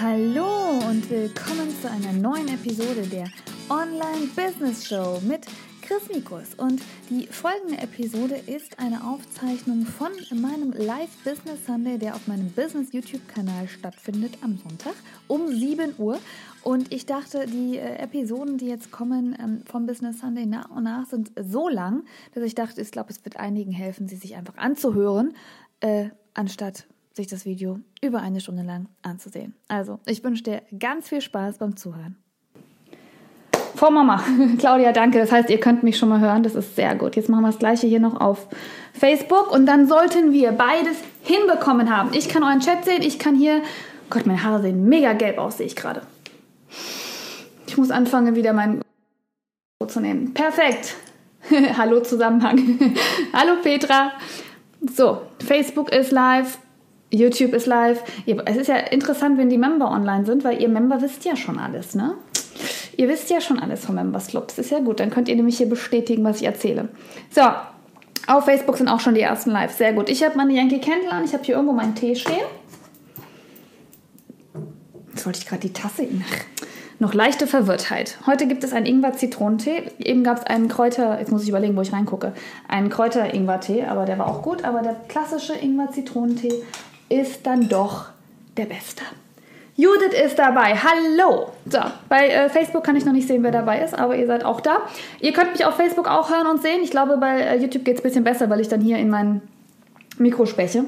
Hallo und willkommen zu einer neuen Episode der Online Business Show mit Chris Mikus. Und die folgende Episode ist eine Aufzeichnung von meinem Live Business Sunday, der auf meinem Business YouTube-Kanal stattfindet am Sonntag um 7 Uhr. Und ich dachte, die äh, Episoden, die jetzt kommen ähm, vom Business Sunday nach und nach, sind so lang, dass ich dachte, ich glaube, es wird einigen helfen, sie sich einfach anzuhören, äh, anstatt sich das Video über eine Stunde lang anzusehen. Also, ich wünsche dir ganz viel Spaß beim Zuhören. Frau Mama, Claudia, danke. Das heißt, ihr könnt mich schon mal hören. Das ist sehr gut. Jetzt machen wir das gleiche hier noch auf Facebook und dann sollten wir beides hinbekommen haben. Ich kann euren Chat sehen, ich kann hier. Gott, meine Haare sehen mega gelb aus, sehe ich gerade. Ich muss anfangen, wieder mein zu nehmen. Perfekt. Hallo Zusammenhang. Hallo Petra. So, Facebook ist live, YouTube ist live. Es ist ja interessant, wenn die Member online sind, weil ihr Member wisst ja schon alles, ne? Ihr wisst ja schon alles vom Members Club. Das ist ja gut. Dann könnt ihr nämlich hier bestätigen, was ich erzähle. So, auf Facebook sind auch schon die ersten Lives. Sehr gut. Ich habe meine Yankee Candle an. Ich habe hier irgendwo meinen Tee stehen. Jetzt wollte ich gerade die Tasse. Noch leichte Verwirrtheit. Heute gibt es einen Ingwer-Zitronentee. Eben gab es einen Kräuter, jetzt muss ich überlegen, wo ich reingucke, einen Kräuter-Ingwer-Tee, aber der war auch gut. Aber der klassische Ingwer-Zitronentee ist dann doch der beste. Judith ist dabei. Hallo. So, bei äh, Facebook kann ich noch nicht sehen, wer dabei ist, aber ihr seid auch da. Ihr könnt mich auf Facebook auch hören und sehen. Ich glaube, bei äh, YouTube geht es ein bisschen besser, weil ich dann hier in mein Mikro spreche.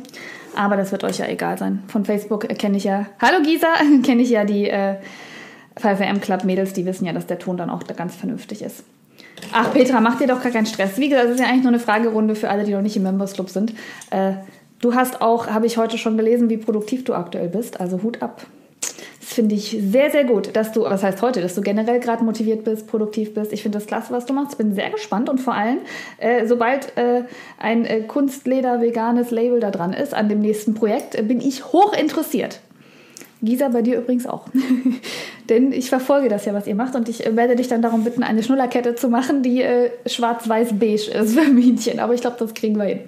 Aber das wird euch ja egal sein. Von Facebook kenne ich ja. Hallo Gisa, kenne ich ja die äh, 5am Club Mädels, die wissen ja, dass der Ton dann auch ganz vernünftig ist. Ach, Petra, mach dir doch gar keinen Stress. Wie gesagt, das ist ja eigentlich nur eine Fragerunde für alle, die noch nicht im Members Club sind. Äh, du hast auch, habe ich heute schon gelesen, wie produktiv du aktuell bist. Also Hut ab. Das finde ich sehr, sehr gut, dass du, was heißt heute, dass du generell gerade motiviert bist, produktiv bist. Ich finde das klasse, was du machst. Bin sehr gespannt und vor allem, äh, sobald äh, ein äh, Kunstleder-veganes Label da dran ist an dem nächsten Projekt, äh, bin ich hoch interessiert. Gisa, bei dir übrigens auch. Denn ich verfolge das ja, was ihr macht und ich äh, werde dich dann darum bitten, eine Schnullerkette zu machen, die äh, schwarz-weiß-beige ist für Mädchen. Aber ich glaube, das kriegen wir hin.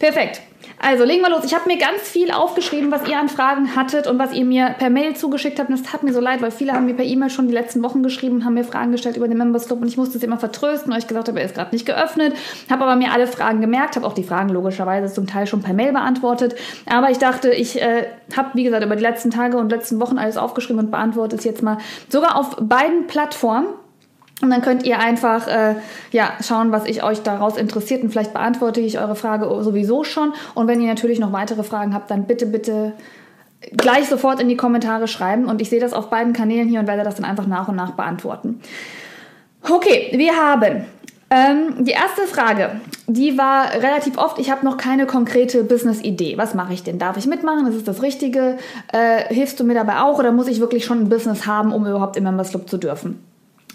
Perfekt. Also legen wir los. Ich habe mir ganz viel aufgeschrieben, was ihr an Fragen hattet und was ihr mir per Mail zugeschickt habt. Und das tat mir so leid, weil viele haben mir per E-Mail schon die letzten Wochen geschrieben, haben mir Fragen gestellt über den Members Club und ich musste es immer vertrösten, weil ich gesagt habe, er ist gerade nicht geöffnet. Habe aber mir alle Fragen gemerkt, habe auch die Fragen logischerweise zum Teil schon per Mail beantwortet. Aber ich dachte, ich äh, habe, wie gesagt, über die letzten Tage und letzten Wochen alles aufgeschrieben und beantworte es jetzt mal sogar auf beiden Plattformen. Und dann könnt ihr einfach äh, ja, schauen, was ich euch daraus interessiert. Und vielleicht beantworte ich eure Frage sowieso schon. Und wenn ihr natürlich noch weitere Fragen habt, dann bitte, bitte gleich sofort in die Kommentare schreiben. Und ich sehe das auf beiden Kanälen hier und werde das dann einfach nach und nach beantworten. Okay, wir haben ähm, die erste Frage, die war relativ oft, ich habe noch keine konkrete Business-Idee. Was mache ich denn? Darf ich mitmachen? Ist es das Richtige? Äh, hilfst du mir dabei auch oder muss ich wirklich schon ein Business haben, um überhaupt im Members Club zu dürfen?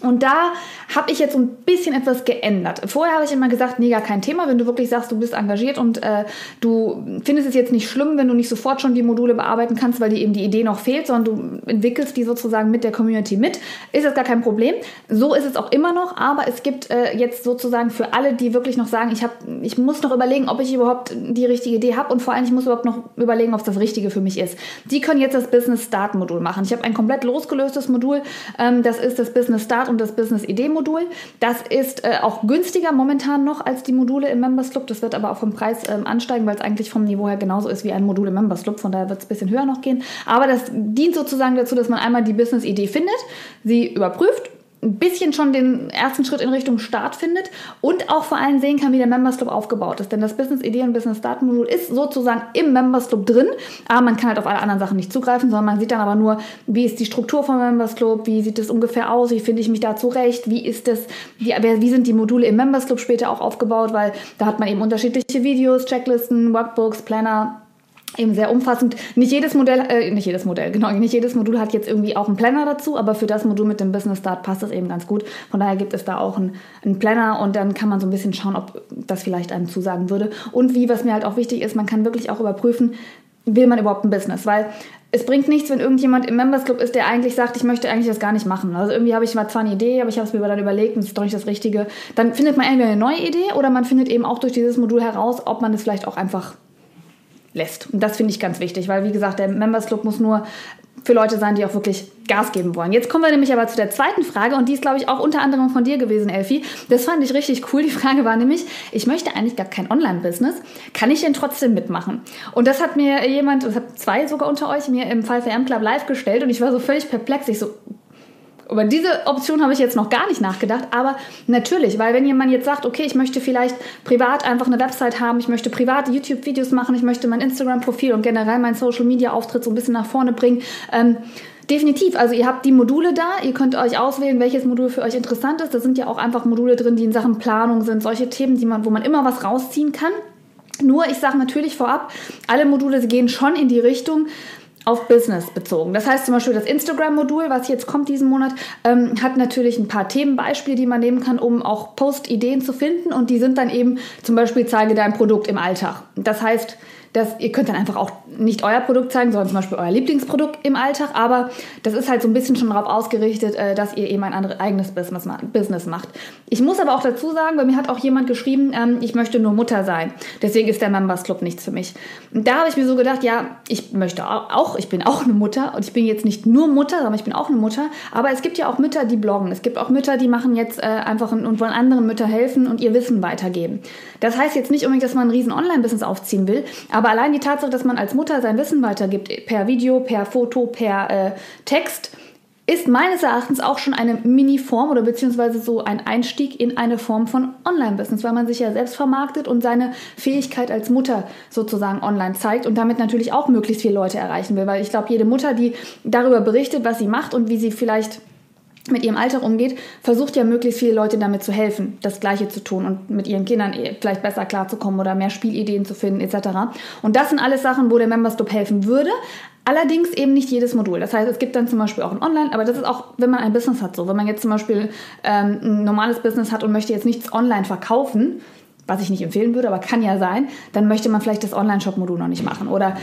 Und da habe ich jetzt so ein bisschen etwas geändert. Vorher habe ich immer gesagt, nee, gar kein Thema, wenn du wirklich sagst, du bist engagiert und äh, du findest es jetzt nicht schlimm, wenn du nicht sofort schon die Module bearbeiten kannst, weil dir eben die Idee noch fehlt, sondern du entwickelst die sozusagen mit der Community mit, ist das gar kein Problem. So ist es auch immer noch, aber es gibt äh, jetzt sozusagen für alle, die wirklich noch sagen, ich, hab, ich muss noch überlegen, ob ich überhaupt die richtige Idee habe und vor allem, ich muss überhaupt noch überlegen, ob es das Richtige für mich ist. Die können jetzt das Business Start Modul machen. Ich habe ein komplett losgelöstes Modul, ähm, das ist das Business Start und das Business-Idee-Modul. Das ist äh, auch günstiger momentan noch als die Module im Members Club. Das wird aber auch vom Preis ähm, ansteigen, weil es eigentlich vom Niveau her genauso ist wie ein Modul im Members Club. Von daher wird es ein bisschen höher noch gehen. Aber das dient sozusagen dazu, dass man einmal die Business-Idee findet, sie überprüft ein bisschen schon den ersten Schritt in Richtung Start findet und auch vor allem sehen kann, wie der Members Club aufgebaut ist. Denn das Business Idee und Business Start Modul ist sozusagen im Members Club drin, aber man kann halt auf alle anderen Sachen nicht zugreifen, sondern man sieht dann aber nur, wie ist die Struktur vom Members Club, wie sieht es ungefähr aus, wie finde ich mich da zurecht, wie ist es, wie, wie sind die Module im Members Club später auch aufgebaut, weil da hat man eben unterschiedliche Videos, Checklisten, Workbooks, Planner, eben sehr umfassend. Nicht jedes Modell, äh, nicht jedes Modell, genau, nicht jedes Modul hat jetzt irgendwie auch einen Planner dazu, aber für das Modul mit dem Business Start passt das eben ganz gut. Von daher gibt es da auch einen, einen Planner und dann kann man so ein bisschen schauen, ob das vielleicht einem zusagen würde. Und wie, was mir halt auch wichtig ist, man kann wirklich auch überprüfen, will man überhaupt ein Business, weil es bringt nichts, wenn irgendjemand im Members Club ist, der eigentlich sagt, ich möchte eigentlich das gar nicht machen. Also irgendwie habe ich mal zwar eine Idee, aber ich habe es mir dann überlegt und es ist doch nicht das Richtige. Dann findet man entweder eine neue Idee oder man findet eben auch durch dieses Modul heraus, ob man es vielleicht auch einfach lässt. Und das finde ich ganz wichtig, weil wie gesagt, der Members Club muss nur für Leute sein, die auch wirklich Gas geben wollen. Jetzt kommen wir nämlich aber zu der zweiten Frage und die ist, glaube ich, auch unter anderem von dir gewesen, Elfi. Das fand ich richtig cool. Die Frage war nämlich, ich möchte eigentlich gar kein Online-Business. Kann ich denn trotzdem mitmachen? Und das hat mir jemand, das hat zwei sogar unter euch, mir im Fall VM Club live gestellt und ich war so völlig perplex. Ich so, über diese Option habe ich jetzt noch gar nicht nachgedacht, aber natürlich, weil wenn jemand jetzt sagt, okay, ich möchte vielleicht privat einfach eine Website haben, ich möchte private YouTube-Videos machen, ich möchte mein Instagram-Profil und generell meinen Social-Media-Auftritt so ein bisschen nach vorne bringen, ähm, Definitiv. Also ihr habt die Module da, ihr könnt euch auswählen, welches Modul für euch interessant ist. Da sind ja auch einfach Module drin, die in Sachen Planung sind, solche Themen, die man, wo man immer was rausziehen kann. Nur, ich sage natürlich vorab, alle Module gehen schon in die Richtung, auf Business bezogen. Das heißt zum Beispiel das Instagram-Modul, was jetzt kommt diesen Monat, ähm, hat natürlich ein paar Themenbeispiele, die man nehmen kann, um auch Post-Ideen zu finden. Und die sind dann eben zum Beispiel zeige dein Produkt im Alltag. Das heißt, dass ihr könnt dann einfach auch nicht euer Produkt zeigen, sondern zum Beispiel euer Lieblingsprodukt im Alltag. Aber das ist halt so ein bisschen schon darauf ausgerichtet, äh, dass ihr eben ein anderes eigenes Business macht. Ich muss aber auch dazu sagen, bei mir hat auch jemand geschrieben, ähm, ich möchte nur Mutter sein. Deswegen ist der Members Club nichts für mich. Und da habe ich mir so gedacht, ja, ich möchte auch, ich bin auch eine Mutter und ich bin jetzt nicht nur Mutter, sondern ich bin auch eine Mutter. Aber es gibt ja auch Mütter, die bloggen. Es gibt auch Mütter, die machen jetzt äh, einfach und wollen anderen Mütter helfen und ihr Wissen weitergeben. Das heißt jetzt nicht unbedingt, dass man ein riesen Online-Business aufziehen will, aber allein die Tatsache, dass man als Mutter sein Wissen weitergibt, per Video, per Foto, per äh, Text, ist meines Erachtens auch schon eine Mini-Form oder beziehungsweise so ein Einstieg in eine Form von Online-Business, weil man sich ja selbst vermarktet und seine Fähigkeit als Mutter sozusagen online zeigt und damit natürlich auch möglichst viele Leute erreichen will. Weil ich glaube, jede Mutter, die darüber berichtet, was sie macht und wie sie vielleicht mit ihrem Alltag umgeht, versucht ja möglichst viele Leute damit zu helfen, das Gleiche zu tun und mit ihren Kindern eh vielleicht besser klarzukommen oder mehr Spielideen zu finden etc. Und das sind alles Sachen, wo der Members Club helfen würde. Allerdings eben nicht jedes Modul. Das heißt, es gibt dann zum Beispiel auch ein Online, aber das ist auch, wenn man ein Business hat, so. Wenn man jetzt zum Beispiel ähm, ein normales Business hat und möchte jetzt nichts online verkaufen, was ich nicht empfehlen würde, aber kann ja sein, dann möchte man vielleicht das Online-Shop-Modul noch nicht machen. Oder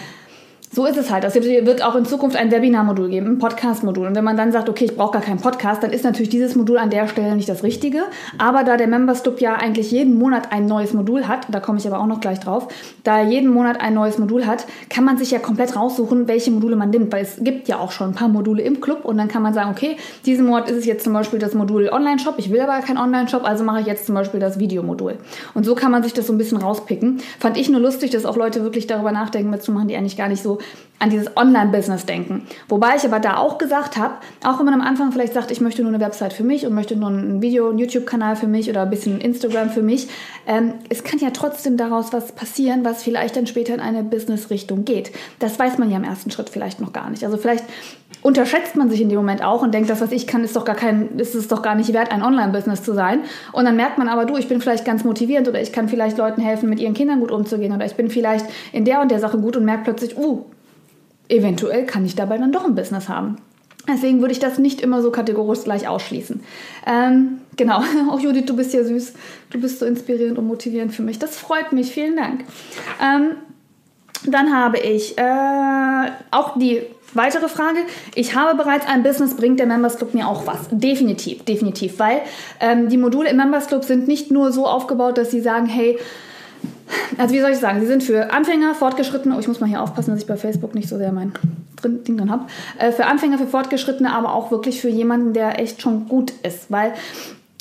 so ist es halt. Es wird auch in Zukunft ein Webinar-Modul geben, ein Podcast-Modul. Und wenn man dann sagt, okay, ich brauche gar keinen Podcast, dann ist natürlich dieses Modul an der Stelle nicht das Richtige. Aber da der Members Club ja eigentlich jeden Monat ein neues Modul hat, da komme ich aber auch noch gleich drauf, da er jeden Monat ein neues Modul hat, kann man sich ja komplett raussuchen, welche Module man nimmt. Weil es gibt ja auch schon ein paar Module im Club und dann kann man sagen, okay, diesen Monat ist es jetzt zum Beispiel das Modul Online-Shop. Ich will aber keinen Online-Shop, also mache ich jetzt zum Beispiel das Videomodul. Und so kann man sich das so ein bisschen rauspicken. Fand ich nur lustig, dass auch Leute wirklich darüber nachdenken, mitzumachen, die eigentlich gar nicht so an dieses Online-Business denken. Wobei ich aber da auch gesagt habe, auch wenn man am Anfang vielleicht sagt, ich möchte nur eine Website für mich und möchte nur ein Video, einen YouTube-Kanal für mich oder ein bisschen Instagram für mich, ähm, es kann ja trotzdem daraus was passieren, was vielleicht dann später in eine Business-Richtung geht. Das weiß man ja im ersten Schritt vielleicht noch gar nicht. Also vielleicht unterschätzt man sich in dem Moment auch und denkt, das, was ich kann, ist doch gar kein, ist es doch gar nicht wert, ein Online-Business zu sein. Und dann merkt man aber, du, ich bin vielleicht ganz motivierend oder ich kann vielleicht Leuten helfen, mit ihren Kindern gut umzugehen oder ich bin vielleicht in der und der Sache gut und merkt plötzlich, uh, eventuell kann ich dabei dann doch ein Business haben. Deswegen würde ich das nicht immer so kategorisch gleich ausschließen. Ähm, genau, auch Judith, du bist ja süß. Du bist so inspirierend und motivierend für mich. Das freut mich. Vielen Dank. Ähm, dann habe ich äh, auch die weitere Frage. Ich habe bereits ein Business, bringt der Members Club mir auch was? Definitiv, definitiv. Weil ähm, die Module im Members Club sind nicht nur so aufgebaut, dass sie sagen, hey, also wie soll ich sagen, sie sind für Anfänger, Fortgeschrittene, oh, ich muss mal hier aufpassen, dass ich bei Facebook nicht so sehr mein Ding drin habe, äh, für Anfänger, für Fortgeschrittene, aber auch wirklich für jemanden, der echt schon gut ist, weil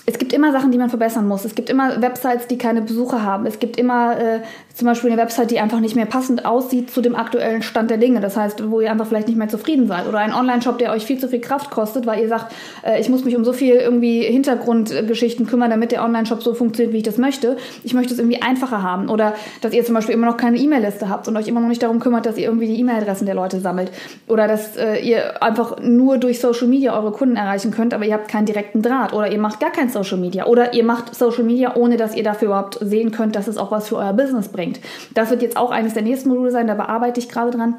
es gibt immer Sachen, die man verbessern muss. Es gibt immer Websites, die keine Besucher haben. Es gibt immer äh, zum Beispiel eine Website, die einfach nicht mehr passend aussieht zu dem aktuellen Stand der Dinge. Das heißt, wo ihr einfach vielleicht nicht mehr zufrieden seid. Oder ein Online-Shop, der euch viel zu viel Kraft kostet, weil ihr sagt, äh, ich muss mich um so viel irgendwie Hintergrundgeschichten kümmern, damit der Online-Shop so funktioniert, wie ich das möchte. Ich möchte es irgendwie einfacher haben. Oder dass ihr zum Beispiel immer noch keine E-Mail-Liste habt und euch immer noch nicht darum kümmert, dass ihr irgendwie die E-Mail-Adressen der Leute sammelt. Oder dass äh, ihr einfach nur durch Social Media eure Kunden erreichen könnt, aber ihr habt keinen direkten Draht. Oder ihr macht gar kein Social Media. Oder ihr macht Social Media, ohne dass ihr dafür überhaupt sehen könnt, dass es auch was für euer Business bringt. Das wird jetzt auch eines der nächsten Module sein, da bearbeite ich gerade dran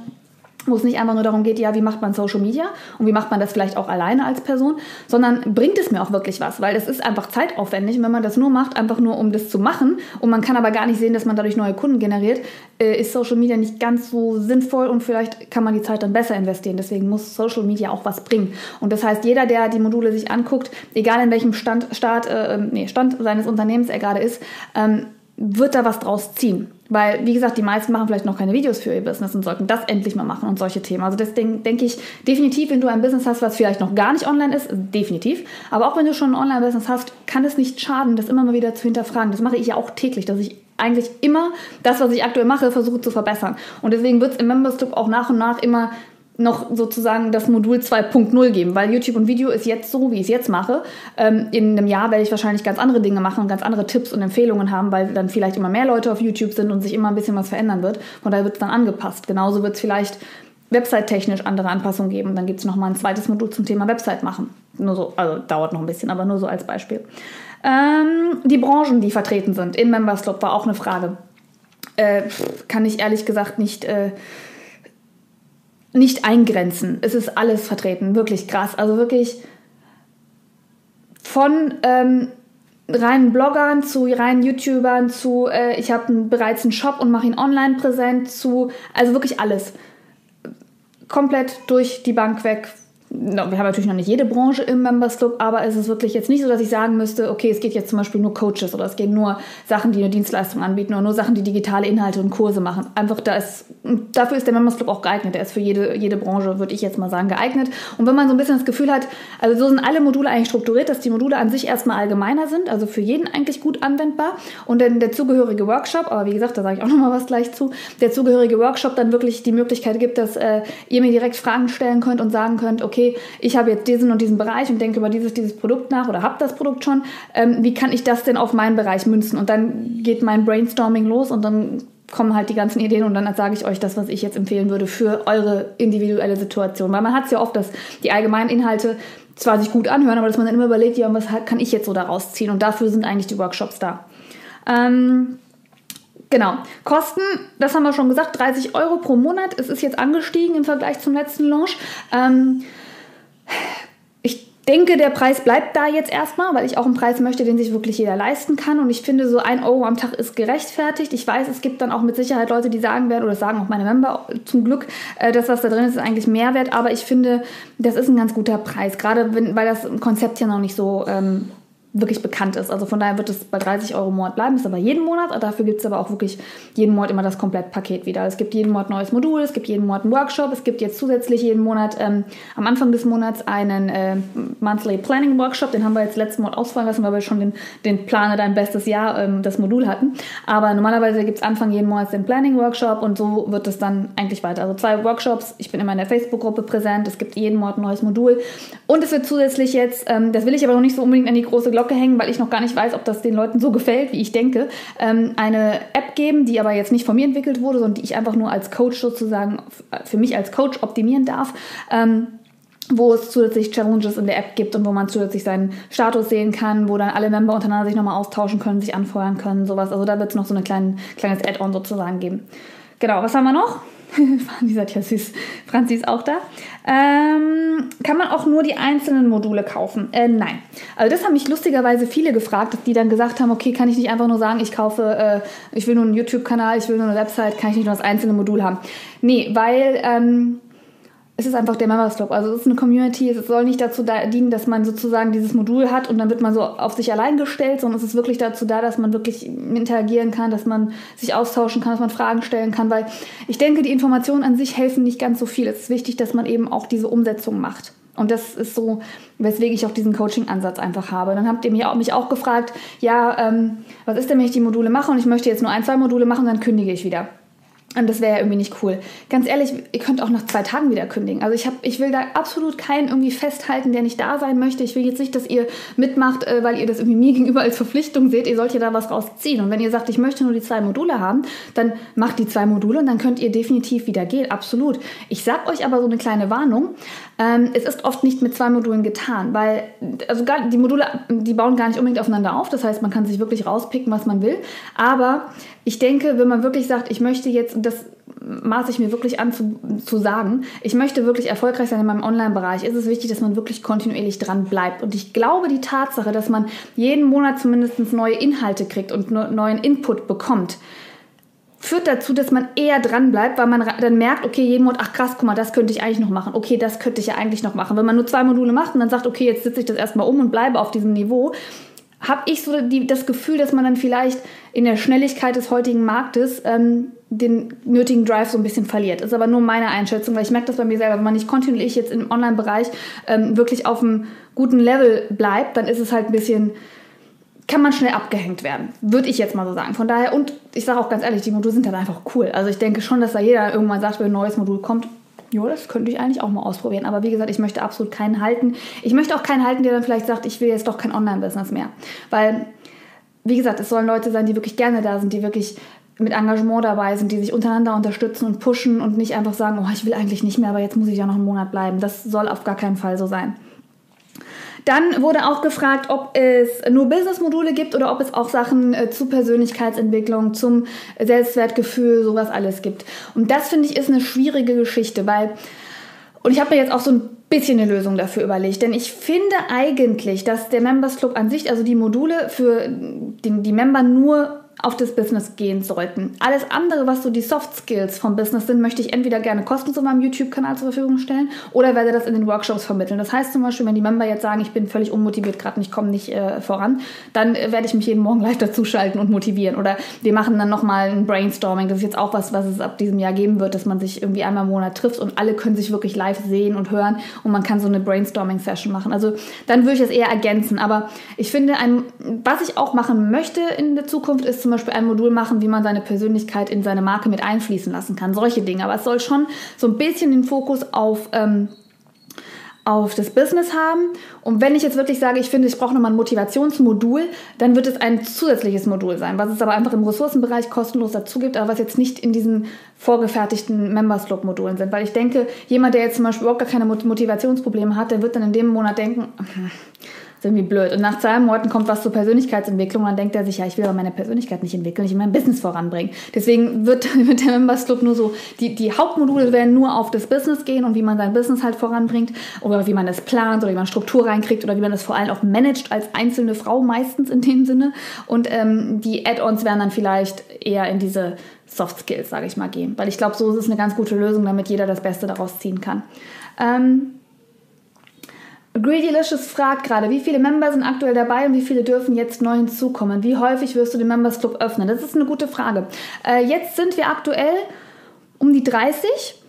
wo es nicht einfach nur darum geht, ja, wie macht man Social Media und wie macht man das vielleicht auch alleine als Person, sondern bringt es mir auch wirklich was, weil es ist einfach zeitaufwendig, wenn man das nur macht, einfach nur um das zu machen und man kann aber gar nicht sehen, dass man dadurch neue Kunden generiert, äh, ist Social Media nicht ganz so sinnvoll und vielleicht kann man die Zeit dann besser investieren. Deswegen muss Social Media auch was bringen. Und das heißt, jeder, der die Module sich anguckt, egal in welchem Stand, Start, äh, nee, Stand seines Unternehmens er gerade ist, ähm, wird da was draus ziehen. Weil, wie gesagt, die meisten machen vielleicht noch keine Videos für ihr Business und sollten das endlich mal machen und solche Themen. Also deswegen denke ich definitiv, wenn du ein Business hast, was vielleicht noch gar nicht online ist, definitiv. Aber auch wenn du schon ein Online-Business hast, kann es nicht schaden, das immer mal wieder zu hinterfragen. Das mache ich ja auch täglich, dass ich eigentlich immer das, was ich aktuell mache, versuche zu verbessern. Und deswegen wird es im Members Club auch nach und nach immer noch sozusagen das Modul 2.0 geben, weil YouTube und Video ist jetzt so, wie ich es jetzt mache. Ähm, in einem Jahr werde ich wahrscheinlich ganz andere Dinge machen und ganz andere Tipps und Empfehlungen haben, weil dann vielleicht immer mehr Leute auf YouTube sind und sich immer ein bisschen was verändern wird. Von daher wird es dann angepasst. Genauso wird es vielleicht website-technisch andere Anpassungen geben. Dann gibt es nochmal ein zweites Modul zum Thema Website machen. Nur so, also dauert noch ein bisschen, aber nur so als Beispiel. Ähm, die Branchen, die vertreten sind im Members Club, war auch eine Frage. Äh, kann ich ehrlich gesagt nicht. Äh, nicht eingrenzen. Es ist alles vertreten, wirklich krass. Also wirklich von ähm, reinen Bloggern zu reinen YouTubern zu, äh, ich habe bereits einen Shop und mache ihn online präsent zu, also wirklich alles. Komplett durch die Bank weg wir haben natürlich noch nicht jede Branche im Members Club, aber es ist wirklich jetzt nicht so, dass ich sagen müsste, okay, es geht jetzt zum Beispiel nur Coaches oder es gehen nur Sachen, die eine Dienstleistung anbieten oder nur Sachen, die digitale Inhalte und Kurse machen. Einfach da ist, dafür ist der Members Club auch geeignet. Der ist für jede, jede Branche, würde ich jetzt mal sagen, geeignet. Und wenn man so ein bisschen das Gefühl hat, also so sind alle Module eigentlich strukturiert, dass die Module an sich erstmal allgemeiner sind, also für jeden eigentlich gut anwendbar und dann der zugehörige Workshop, aber wie gesagt, da sage ich auch nochmal was gleich zu, der zugehörige Workshop dann wirklich die Möglichkeit gibt, dass äh, ihr mir direkt Fragen stellen könnt und sagen könnt, okay, okay, ich habe jetzt diesen und diesen Bereich und denke über dieses, dieses Produkt nach oder habe das Produkt schon, ähm, wie kann ich das denn auf meinen Bereich münzen? Und dann geht mein Brainstorming los und dann kommen halt die ganzen Ideen und dann sage ich euch das, was ich jetzt empfehlen würde für eure individuelle Situation. Weil man hat es ja oft, dass die allgemeinen Inhalte zwar sich gut anhören, aber dass man dann immer überlegt, ja, was kann ich jetzt so daraus ziehen? Und dafür sind eigentlich die Workshops da. Ähm, Genau. Kosten, das haben wir schon gesagt, 30 Euro pro Monat. Es ist jetzt angestiegen im Vergleich zum letzten Launch. Ähm, ich denke, der Preis bleibt da jetzt erstmal, weil ich auch einen Preis möchte, den sich wirklich jeder leisten kann. Und ich finde, so ein Euro am Tag ist gerechtfertigt. Ich weiß, es gibt dann auch mit Sicherheit Leute, die sagen werden, oder sagen auch meine Member zum Glück, äh, das, was da drin ist, ist eigentlich Mehrwert. Aber ich finde, das ist ein ganz guter Preis. Gerade wenn, weil das Konzept ja noch nicht so ähm, wirklich bekannt ist. Also von daher wird es bei 30 Euro im Monat bleiben, ist aber jeden Monat. Dafür gibt es aber auch wirklich jeden Monat immer das Komplettpaket wieder. Es gibt jeden Monat ein neues Modul, es gibt jeden Monat einen Workshop, es gibt jetzt zusätzlich jeden Monat ähm, am Anfang des Monats einen äh, Monthly Planning Workshop. Den haben wir jetzt letzten Monat ausfallen lassen, weil wir schon den, den Plane dein bestes Jahr ähm, das Modul hatten. Aber normalerweise gibt es Anfang jeden Monats den Planning Workshop und so wird es dann eigentlich weiter. Also zwei Workshops. Ich bin immer in der Facebook-Gruppe präsent. Es gibt jeden Monat ein neues Modul und es wird zusätzlich jetzt, ähm, das will ich aber noch nicht so unbedingt an die große Glocke Glocke hängen, weil ich noch gar nicht weiß, ob das den Leuten so gefällt, wie ich denke, ähm, eine App geben, die aber jetzt nicht von mir entwickelt wurde, sondern die ich einfach nur als Coach sozusagen für mich als Coach optimieren darf. Ähm, wo es zusätzlich Challenges in der App gibt und wo man zusätzlich seinen Status sehen kann, wo dann alle Member untereinander sich nochmal austauschen können, sich anfeuern können, sowas. Also da wird es noch so ein klein, kleines Add-on sozusagen geben. Genau, was haben wir noch? die seid ja süß. Franzi ist auch da. Ähm, kann man auch nur die einzelnen Module kaufen? Äh, nein. Also das haben mich lustigerweise viele gefragt, die dann gesagt haben, okay, kann ich nicht einfach nur sagen, ich kaufe, äh, ich will nur einen YouTube-Kanal, ich will nur eine Website, kann ich nicht nur das einzelne Modul haben? Nee, weil ähm, es ist einfach der Members Club. Also es ist eine Community. Es soll nicht dazu da dienen, dass man sozusagen dieses Modul hat und dann wird man so auf sich allein gestellt, sondern es ist wirklich dazu da, dass man wirklich interagieren kann, dass man sich austauschen kann, dass man Fragen stellen kann. Weil ich denke, die Informationen an sich helfen nicht ganz so viel. Es ist wichtig, dass man eben auch diese Umsetzung macht. Und das ist so, weswegen ich auch diesen Coaching-Ansatz einfach habe. Dann habt ihr mich auch, mich auch gefragt, ja, ähm, was ist denn, wenn ich die Module mache und ich möchte jetzt nur ein, zwei Module machen, dann kündige ich wieder. Und das wäre ja irgendwie nicht cool. Ganz ehrlich, ihr könnt auch nach zwei Tagen wieder kündigen. Also ich, hab, ich will da absolut keinen irgendwie festhalten, der nicht da sein möchte. Ich will jetzt nicht, dass ihr mitmacht, äh, weil ihr das irgendwie mir gegenüber als Verpflichtung seht. Ihr sollt ja da was rausziehen. Und wenn ihr sagt, ich möchte nur die zwei Module haben, dann macht die zwei Module und dann könnt ihr definitiv wieder gehen. Absolut. Ich sag euch aber so eine kleine Warnung. Ähm, es ist oft nicht mit zwei Modulen getan, weil also gar, die Module, die bauen gar nicht unbedingt aufeinander auf. Das heißt, man kann sich wirklich rauspicken, was man will. Aber ich denke, wenn man wirklich sagt, ich möchte jetzt, und das maße ich mir wirklich an zu, zu sagen, ich möchte wirklich erfolgreich sein in meinem Online-Bereich, ist es wichtig, dass man wirklich kontinuierlich dran bleibt. Und ich glaube, die Tatsache, dass man jeden Monat zumindest neue Inhalte kriegt und neuen Input bekommt, führt dazu, dass man eher dran bleibt, weil man dann merkt, okay, jeden Monat, ach krass, guck mal, das könnte ich eigentlich noch machen. Okay, das könnte ich ja eigentlich noch machen. Wenn man nur zwei Module macht und dann sagt, okay, jetzt sitze ich das erstmal um und bleibe auf diesem Niveau, habe ich so die, das Gefühl, dass man dann vielleicht in der Schnelligkeit des heutigen Marktes ähm, den nötigen Drive so ein bisschen verliert. Das ist aber nur meine Einschätzung, weil ich merke das bei mir selber. Wenn man nicht kontinuierlich jetzt im Online-Bereich ähm, wirklich auf einem guten Level bleibt, dann ist es halt ein bisschen, kann man schnell abgehängt werden. Würde ich jetzt mal so sagen. Von daher, und ich sage auch ganz ehrlich, die Module sind dann einfach cool. Also ich denke schon, dass da jeder irgendwann sagt, wenn ein neues Modul kommt, ja, das könnte ich eigentlich auch mal ausprobieren. Aber wie gesagt, ich möchte absolut keinen halten. Ich möchte auch keinen halten, der dann vielleicht sagt, ich will jetzt doch kein Online-Business mehr. Weil, wie gesagt, es sollen Leute sein, die wirklich gerne da sind, die wirklich mit Engagement dabei sind, die sich untereinander unterstützen und pushen und nicht einfach sagen, oh, ich will eigentlich nicht mehr, aber jetzt muss ich ja noch einen Monat bleiben. Das soll auf gar keinen Fall so sein. Dann wurde auch gefragt, ob es nur Business-Module gibt oder ob es auch Sachen äh, zu Persönlichkeitsentwicklung, zum Selbstwertgefühl, sowas alles gibt. Und das finde ich ist eine schwierige Geschichte, weil, und ich habe mir jetzt auch so ein bisschen eine Lösung dafür überlegt, denn ich finde eigentlich, dass der Members Club an sich, also die Module für die, die Member nur auf das Business gehen sollten. Alles andere, was so die Soft Skills vom Business sind, möchte ich entweder gerne kostenlos auf meinem YouTube-Kanal zur Verfügung stellen oder werde das in den Workshops vermitteln. Das heißt zum Beispiel, wenn die Member jetzt sagen, ich bin völlig unmotiviert gerade und ich komme nicht äh, voran, dann äh, werde ich mich jeden Morgen live dazuschalten und motivieren. Oder wir machen dann nochmal ein Brainstorming. Das ist jetzt auch was, was es ab diesem Jahr geben wird, dass man sich irgendwie einmal im Monat trifft und alle können sich wirklich live sehen und hören und man kann so eine Brainstorming-Session machen. Also dann würde ich das eher ergänzen. Aber ich finde, ein, was ich auch machen möchte in der Zukunft, ist zum Beispiel ein Modul machen, wie man seine Persönlichkeit in seine Marke mit einfließen lassen kann. Solche Dinge. Aber es soll schon so ein bisschen den Fokus auf, ähm, auf das Business haben. Und wenn ich jetzt wirklich sage, ich finde, ich brauche nochmal ein Motivationsmodul, dann wird es ein zusätzliches Modul sein, was es aber einfach im Ressourcenbereich kostenlos dazu gibt, aber was jetzt nicht in diesen vorgefertigten Members Club Modulen sind. Weil ich denke, jemand, der jetzt zum Beispiel überhaupt gar keine Motivationsprobleme hat, der wird dann in dem Monat denken, ist irgendwie blöd. Und nach zwei Monaten kommt was zur Persönlichkeitsentwicklung, dann denkt er sich, ja, ich will aber meine Persönlichkeit nicht entwickeln, ich will mein Business voranbringen. Deswegen wird mit der Members Club nur so, die, die Hauptmodule werden nur auf das Business gehen und wie man sein Business halt voranbringt oder wie man das plant oder wie man Struktur reinkriegt oder wie man das vor allem auch managt als einzelne Frau meistens in dem Sinne. Und ähm, die Add-ons werden dann vielleicht eher in diese Soft Skills, sage ich mal, gehen. Weil ich glaube, so ist es eine ganz gute Lösung, damit jeder das Beste daraus ziehen kann. Ähm, Greedylicious fragt gerade, wie viele Member sind aktuell dabei und wie viele dürfen jetzt neu hinzukommen? Wie häufig wirst du den Members Club öffnen? Das ist eine gute Frage. Äh, jetzt sind wir aktuell um die 30.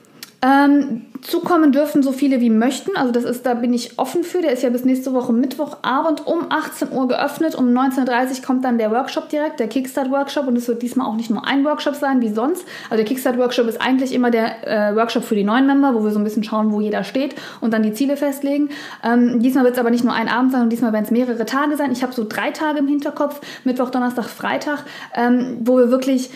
Ähm, zukommen dürfen so viele wie möchten. Also das ist, da bin ich offen für. Der ist ja bis nächste Woche Mittwochabend um 18 Uhr geöffnet. Um 19.30 Uhr kommt dann der Workshop direkt, der Kickstart-Workshop. Und es wird diesmal auch nicht nur ein Workshop sein wie sonst. Also der Kickstart-Workshop ist eigentlich immer der äh, Workshop für die neuen Member, wo wir so ein bisschen schauen, wo jeder steht und dann die Ziele festlegen. Ähm, diesmal wird es aber nicht nur ein Abend sein, sondern diesmal werden es mehrere Tage sein. Ich habe so drei Tage im Hinterkopf, Mittwoch, Donnerstag, Freitag, ähm, wo wir wirklich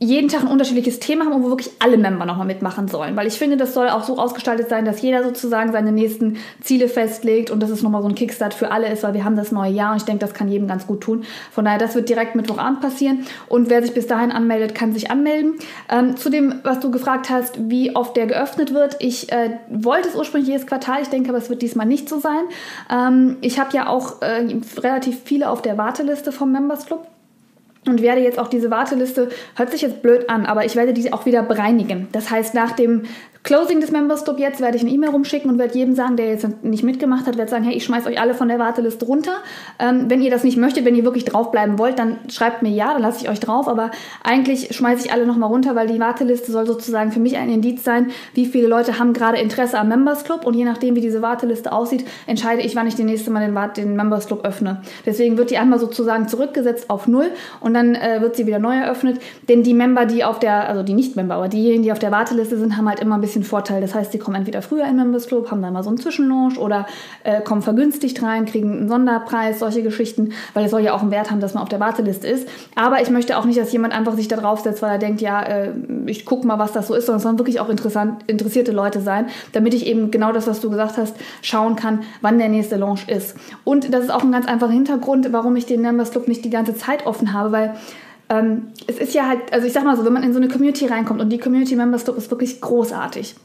jeden Tag ein unterschiedliches Thema haben und wo wirklich alle Member nochmal mitmachen sollen. Weil ich finde, das soll auch so ausgestaltet sein, dass jeder sozusagen seine nächsten Ziele festlegt und dass es nochmal so ein Kickstart für alle ist, weil wir haben das neue Jahr und ich denke, das kann jedem ganz gut tun. Von daher, das wird direkt Mittwochabend passieren und wer sich bis dahin anmeldet, kann sich anmelden. Ähm, zu dem, was du gefragt hast, wie oft der geöffnet wird. Ich äh, wollte es ursprünglich jedes Quartal, ich denke aber, es wird diesmal nicht so sein. Ähm, ich habe ja auch äh, relativ viele auf der Warteliste vom Members Club und werde jetzt auch diese Warteliste, hört sich jetzt blöd an, aber ich werde diese auch wieder bereinigen. Das heißt, nach dem Closing des Members Club jetzt werde ich eine E-Mail rumschicken und werde jedem sagen, der jetzt nicht mitgemacht hat, werde sagen, hey, ich schmeiße euch alle von der Warteliste runter. Ähm, wenn ihr das nicht möchtet, wenn ihr wirklich draufbleiben wollt, dann schreibt mir ja, dann lasse ich euch drauf. Aber eigentlich schmeiße ich alle nochmal runter, weil die Warteliste soll sozusagen für mich ein Indiz sein, wie viele Leute haben gerade Interesse am Members Club und je nachdem, wie diese Warteliste aussieht, entscheide ich, wann ich das nächste Mal den, den Members Club öffne. Deswegen wird die einmal sozusagen zurückgesetzt auf null und dann äh, wird sie wieder neu eröffnet. Denn die Member, die auf der, also die Nicht-Member, aber diejenigen, die auf der Warteliste sind, haben halt immer ein bisschen Vorteil. Das heißt, die kommen entweder früher in Members Club, haben dann mal so einen Zwischenlaunch oder äh, kommen vergünstigt rein, kriegen einen Sonderpreis, solche Geschichten, weil es soll ja auch einen Wert haben, dass man auf der Warteliste ist. Aber ich möchte auch nicht, dass jemand einfach sich da draufsetzt, weil er denkt, ja, äh, ich gucke mal, was das so ist, sondern es sollen wirklich auch interessant, interessierte Leute sein, damit ich eben genau das, was du gesagt hast, schauen kann, wann der nächste Launch ist. Und das ist auch ein ganz einfacher Hintergrund, warum ich den Members Club nicht die ganze Zeit offen habe, weil ähm, es ist ja halt, also ich sag mal so, wenn man in so eine Community reinkommt und die Community Members Club ist wirklich großartig.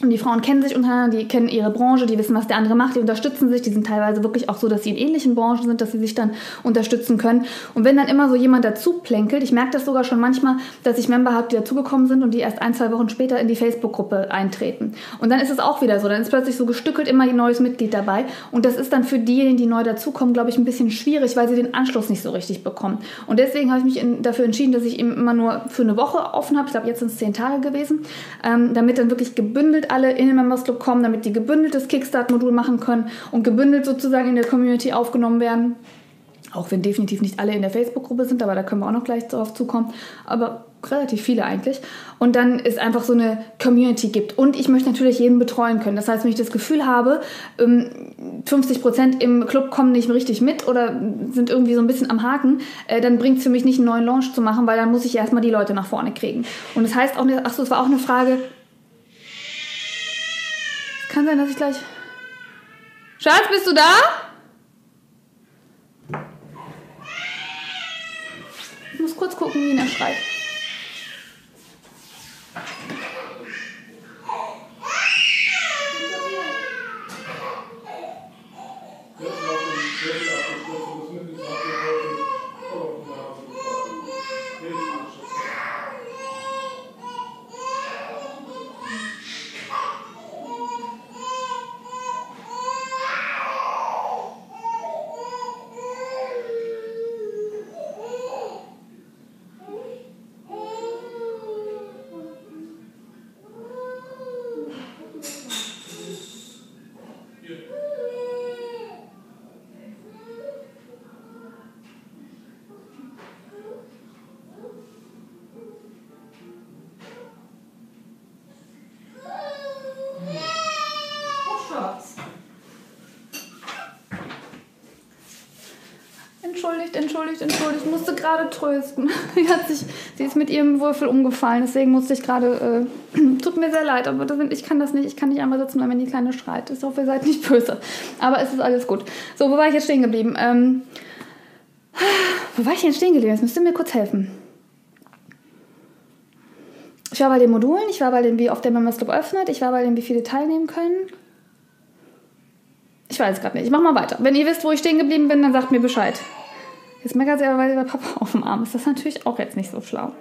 Und die Frauen kennen sich untereinander, die kennen ihre Branche, die wissen, was der andere macht, die unterstützen sich. Die sind teilweise wirklich auch so, dass sie in ähnlichen Branchen sind, dass sie sich dann unterstützen können. Und wenn dann immer so jemand dazu plänkelt, ich merke das sogar schon manchmal, dass ich Member habe, die dazugekommen sind und die erst ein, zwei Wochen später in die Facebook-Gruppe eintreten. Und dann ist es auch wieder so, dann ist plötzlich so gestückelt immer ein neues Mitglied dabei. Und das ist dann für diejenigen, die neu dazukommen, glaube ich, ein bisschen schwierig, weil sie den Anschluss nicht so richtig bekommen. Und deswegen habe ich mich in, dafür entschieden, dass ich eben immer nur für eine Woche offen habe. Ich glaube, jetzt sind es zehn Tage gewesen, ähm, damit dann wirklich gebündelt alle in den Members Club kommen, damit die gebündeltes Kickstart-Modul machen können und gebündelt sozusagen in der Community aufgenommen werden. Auch wenn definitiv nicht alle in der Facebook-Gruppe sind, aber da können wir auch noch gleich darauf zukommen. Aber relativ viele eigentlich. Und dann es einfach so eine Community gibt. Und ich möchte natürlich jeden betreuen können. Das heißt, wenn ich das Gefühl habe, 50 ähm, Prozent im Club kommen nicht richtig mit oder sind irgendwie so ein bisschen am Haken, äh, dann bringt es für mich nicht einen neuen Launch zu machen, weil dann muss ich erstmal die Leute nach vorne kriegen. Und das heißt auch, ach so, es war auch eine Frage, kann sein, dass ich gleich. Schatz, bist du da? Ich muss kurz gucken, wie er schreit. Entschuldigt, entschuldigt, entschuldigt. Ich musste gerade trösten. Sie, hat sich, sie ist mit ihrem Würfel umgefallen, deswegen musste ich gerade. Äh, tut mir sehr leid, aber das, ich kann das nicht. Ich kann nicht einmal sitzen, wenn die Kleine schreit. Ich hoffe, ihr seid nicht böse. Aber es ist alles gut. So, wo war ich jetzt stehen geblieben? Ähm, wo war ich denn stehen geblieben? Jetzt müsst ihr mir kurz helfen. Ich war bei den Modulen, ich war bei dem, wie oft der Members Club öffnet, ich war bei dem, wie viele teilnehmen können. Ich weiß gerade nicht. Ich mach mal weiter. Wenn ihr wisst, wo ich stehen geblieben bin, dann sagt mir Bescheid. Jetzt meckert sie aber, weil bei Papa auf dem Arm ist. Das ist natürlich auch jetzt nicht so schlau.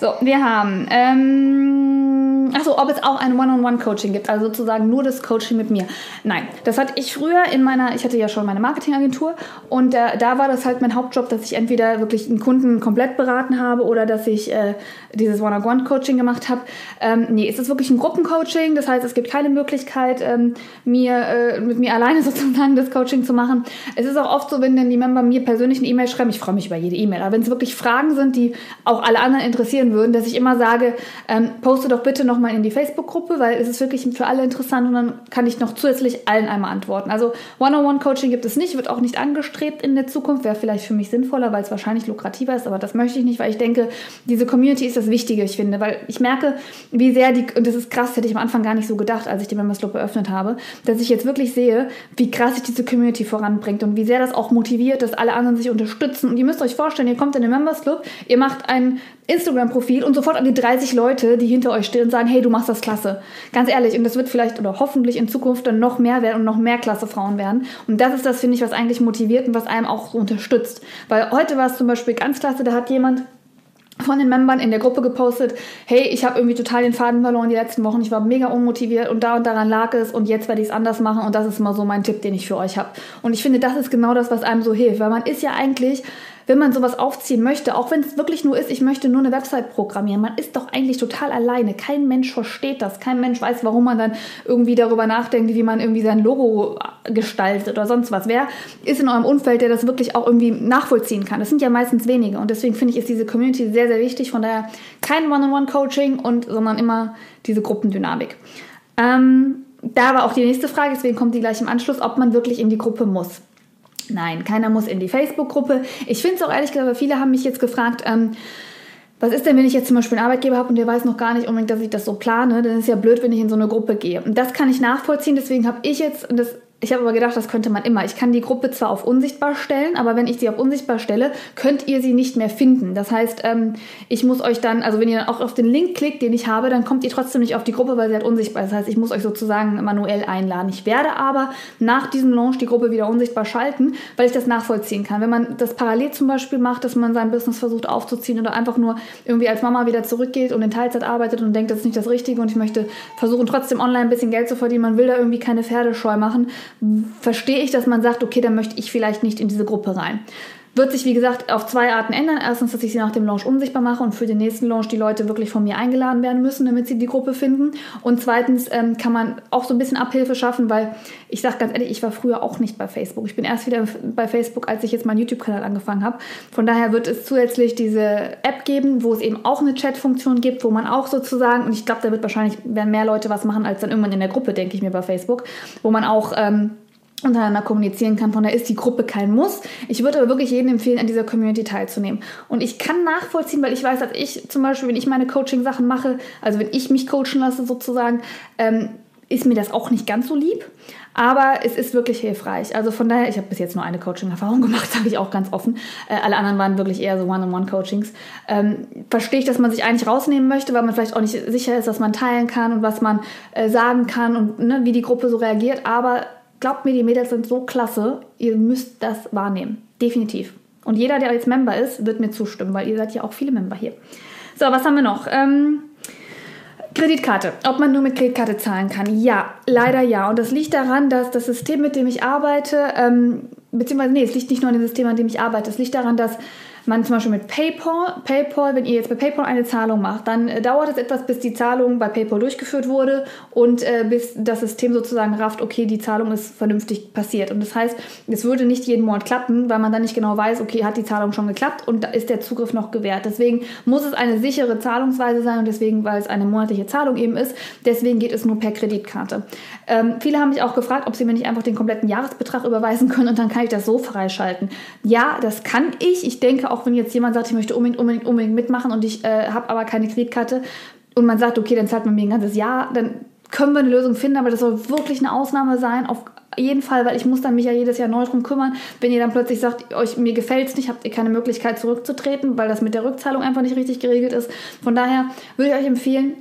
So, wir haben ähm, Achso, ob es auch ein One-on-One-Coaching gibt, also sozusagen nur das Coaching mit mir. Nein, das hatte ich früher in meiner, ich hatte ja schon meine Marketingagentur und äh, da war das halt mein Hauptjob, dass ich entweder wirklich einen Kunden komplett beraten habe oder dass ich äh, dieses One-on-One-Coaching gemacht habe. Ähm, nee, es ist wirklich ein Gruppencoaching, das heißt, es gibt keine Möglichkeit, ähm, mir, äh, mit mir alleine sozusagen das Coaching zu machen. Es ist auch oft so, wenn dann die Member mir persönlich eine E-Mail schreiben, ich freue mich über jede E-Mail, aber wenn es wirklich Fragen sind, die auch alle anderen interessieren würden, dass ich immer sage, ähm, poste doch bitte noch nochmal in die Facebook-Gruppe, weil es ist wirklich für alle interessant und dann kann ich noch zusätzlich allen einmal antworten. Also One-on-One-Coaching gibt es nicht, wird auch nicht angestrebt in der Zukunft, wäre vielleicht für mich sinnvoller, weil es wahrscheinlich lukrativer ist, aber das möchte ich nicht, weil ich denke, diese Community ist das Wichtige, ich finde, weil ich merke, wie sehr die, und das ist krass, hätte ich am Anfang gar nicht so gedacht, als ich die Members Club eröffnet habe, dass ich jetzt wirklich sehe, wie krass sich diese Community voranbringt und wie sehr das auch motiviert, dass alle anderen sich unterstützen. Und ihr müsst euch vorstellen, ihr kommt in den Members Club, ihr macht ein Instagram-Profil und sofort an die 30 Leute, die hinter euch stehen und sagen, hey, du machst das klasse. Ganz ehrlich, und das wird vielleicht oder hoffentlich in Zukunft dann noch mehr werden und noch mehr klasse Frauen werden. Und das ist das, finde ich, was eigentlich motiviert und was einem auch so unterstützt. Weil heute war es zum Beispiel ganz klasse, da hat jemand von den Membern in der Gruppe gepostet, hey, ich habe irgendwie total den Faden verloren die letzten Wochen, ich war mega unmotiviert und da und daran lag es und jetzt werde ich es anders machen und das ist mal so mein Tipp, den ich für euch habe. Und ich finde, das ist genau das, was einem so hilft, weil man ist ja eigentlich wenn man sowas aufziehen möchte, auch wenn es wirklich nur ist, ich möchte nur eine Website programmieren, man ist doch eigentlich total alleine. Kein Mensch versteht das. Kein Mensch weiß, warum man dann irgendwie darüber nachdenkt, wie man irgendwie sein Logo gestaltet oder sonst was. Wer ist in eurem Umfeld, der das wirklich auch irgendwie nachvollziehen kann? Das sind ja meistens wenige. Und deswegen finde ich, ist diese Community sehr, sehr wichtig. Von daher kein One-on-One-Coaching und, sondern immer diese Gruppendynamik. Ähm, da war auch die nächste Frage, deswegen kommt die gleich im Anschluss, ob man wirklich in die Gruppe muss. Nein, keiner muss in die Facebook-Gruppe. Ich finde es auch ehrlich gesagt, viele haben mich jetzt gefragt, ähm, was ist denn, wenn ich jetzt zum Beispiel einen Arbeitgeber habe und der weiß noch gar nicht unbedingt, dass ich das so plane? Dann ist ja blöd, wenn ich in so eine Gruppe gehe. Und das kann ich nachvollziehen. Deswegen habe ich jetzt, und das Ich habe aber gedacht, das könnte man immer. Ich kann die Gruppe zwar auf unsichtbar stellen, aber wenn ich sie auf unsichtbar stelle, könnt ihr sie nicht mehr finden. Das heißt, ähm, ich muss euch dann, also wenn ihr dann auch auf den Link klickt, den ich habe, dann kommt ihr trotzdem nicht auf die Gruppe, weil sie halt unsichtbar ist. Das heißt, ich muss euch sozusagen manuell einladen. Ich werde aber nach diesem Launch die Gruppe wieder unsichtbar schalten, weil ich das nachvollziehen kann. Wenn man das parallel zum Beispiel macht, dass man sein Business versucht aufzuziehen oder einfach nur irgendwie als Mama wieder zurückgeht und in Teilzeit arbeitet und denkt, das ist nicht das Richtige und ich möchte versuchen, trotzdem online ein bisschen Geld zu verdienen, man will da irgendwie keine Pferdescheu machen, verstehe ich, dass man sagt, okay, dann möchte ich vielleicht nicht in diese Gruppe rein. Wird sich, wie gesagt, auf zwei Arten ändern. Erstens, dass ich sie nach dem Launch unsichtbar mache und für den nächsten Launch die Leute wirklich von mir eingeladen werden müssen, damit sie die Gruppe finden. Und zweitens ähm, kann man auch so ein bisschen Abhilfe schaffen, weil ich sage ganz ehrlich, ich war früher auch nicht bei Facebook. Ich bin erst wieder bei Facebook, als ich jetzt meinen YouTube-Kanal angefangen habe. Von daher wird es zusätzlich diese App geben, wo es eben auch eine Chat-Funktion gibt, wo man auch sozusagen, und ich glaube, da wird wahrscheinlich werden mehr Leute was machen als dann irgendwann in der Gruppe, denke ich mir bei Facebook, wo man auch ähm, untereinander kommunizieren kann. Von daher ist die Gruppe kein Muss. Ich würde aber wirklich jedem empfehlen, an dieser Community teilzunehmen. Und ich kann nachvollziehen, weil ich weiß, dass ich zum Beispiel, wenn ich meine Coaching-Sachen mache, also wenn ich mich coachen lasse sozusagen, ähm, ist mir das auch nicht ganz so lieb. Aber es ist wirklich hilfreich. Also von daher, ich habe bis jetzt nur eine Coaching-Erfahrung gemacht, sage ich auch ganz offen. Äh, alle anderen waren wirklich eher so One-on-One-Coachings. Ähm, verstehe ich, dass man sich eigentlich rausnehmen möchte, weil man vielleicht auch nicht sicher ist, was man teilen kann und was man äh, sagen kann und ne, wie die Gruppe so reagiert. Aber glaubt mir, die Mädels sind so klasse, ihr müsst das wahrnehmen. Definitiv. Und jeder, der jetzt Member ist, wird mir zustimmen, weil ihr seid ja auch viele Member hier. So, was haben wir noch? Ähm, Kreditkarte. Ob man nur mit Kreditkarte zahlen kann? Ja, leider ja. Und das liegt daran, dass das System, mit dem ich arbeite, ähm, beziehungsweise, nee, es liegt nicht nur an dem System, an dem ich arbeite. Es liegt daran, dass man zum Beispiel mit PayPal, PayPal, wenn ihr jetzt bei PayPal eine Zahlung macht, dann äh, dauert es etwas, bis die Zahlung bei PayPal durchgeführt wurde und äh, bis das System sozusagen rafft, okay, die Zahlung ist vernünftig passiert. Und das heißt, es würde nicht jeden Monat klappen, weil man dann nicht genau weiß, okay, hat die Zahlung schon geklappt und da ist der Zugriff noch gewährt. Deswegen muss es eine sichere Zahlungsweise sein und deswegen, weil es eine monatliche Zahlung eben ist, deswegen geht es nur per Kreditkarte. Ähm, viele haben mich auch gefragt, ob sie mir nicht einfach den kompletten Jahresbetrag überweisen können und dann kann ich das so freischalten. Ja, das kann ich. Ich denke auch wenn jetzt jemand sagt, ich möchte unbedingt, unbedingt, unbedingt mitmachen und ich äh, habe aber keine Kreditkarte und man sagt, okay, dann zahlt man mir ein ganzes Jahr, dann können wir eine Lösung finden, aber das soll wirklich eine Ausnahme sein, auf jeden Fall, weil ich muss dann mich ja jedes Jahr neu drum kümmern. Wenn ihr dann plötzlich sagt, euch mir gefällt es nicht, habt ihr keine Möglichkeit zurückzutreten, weil das mit der Rückzahlung einfach nicht richtig geregelt ist. Von daher würde ich euch empfehlen,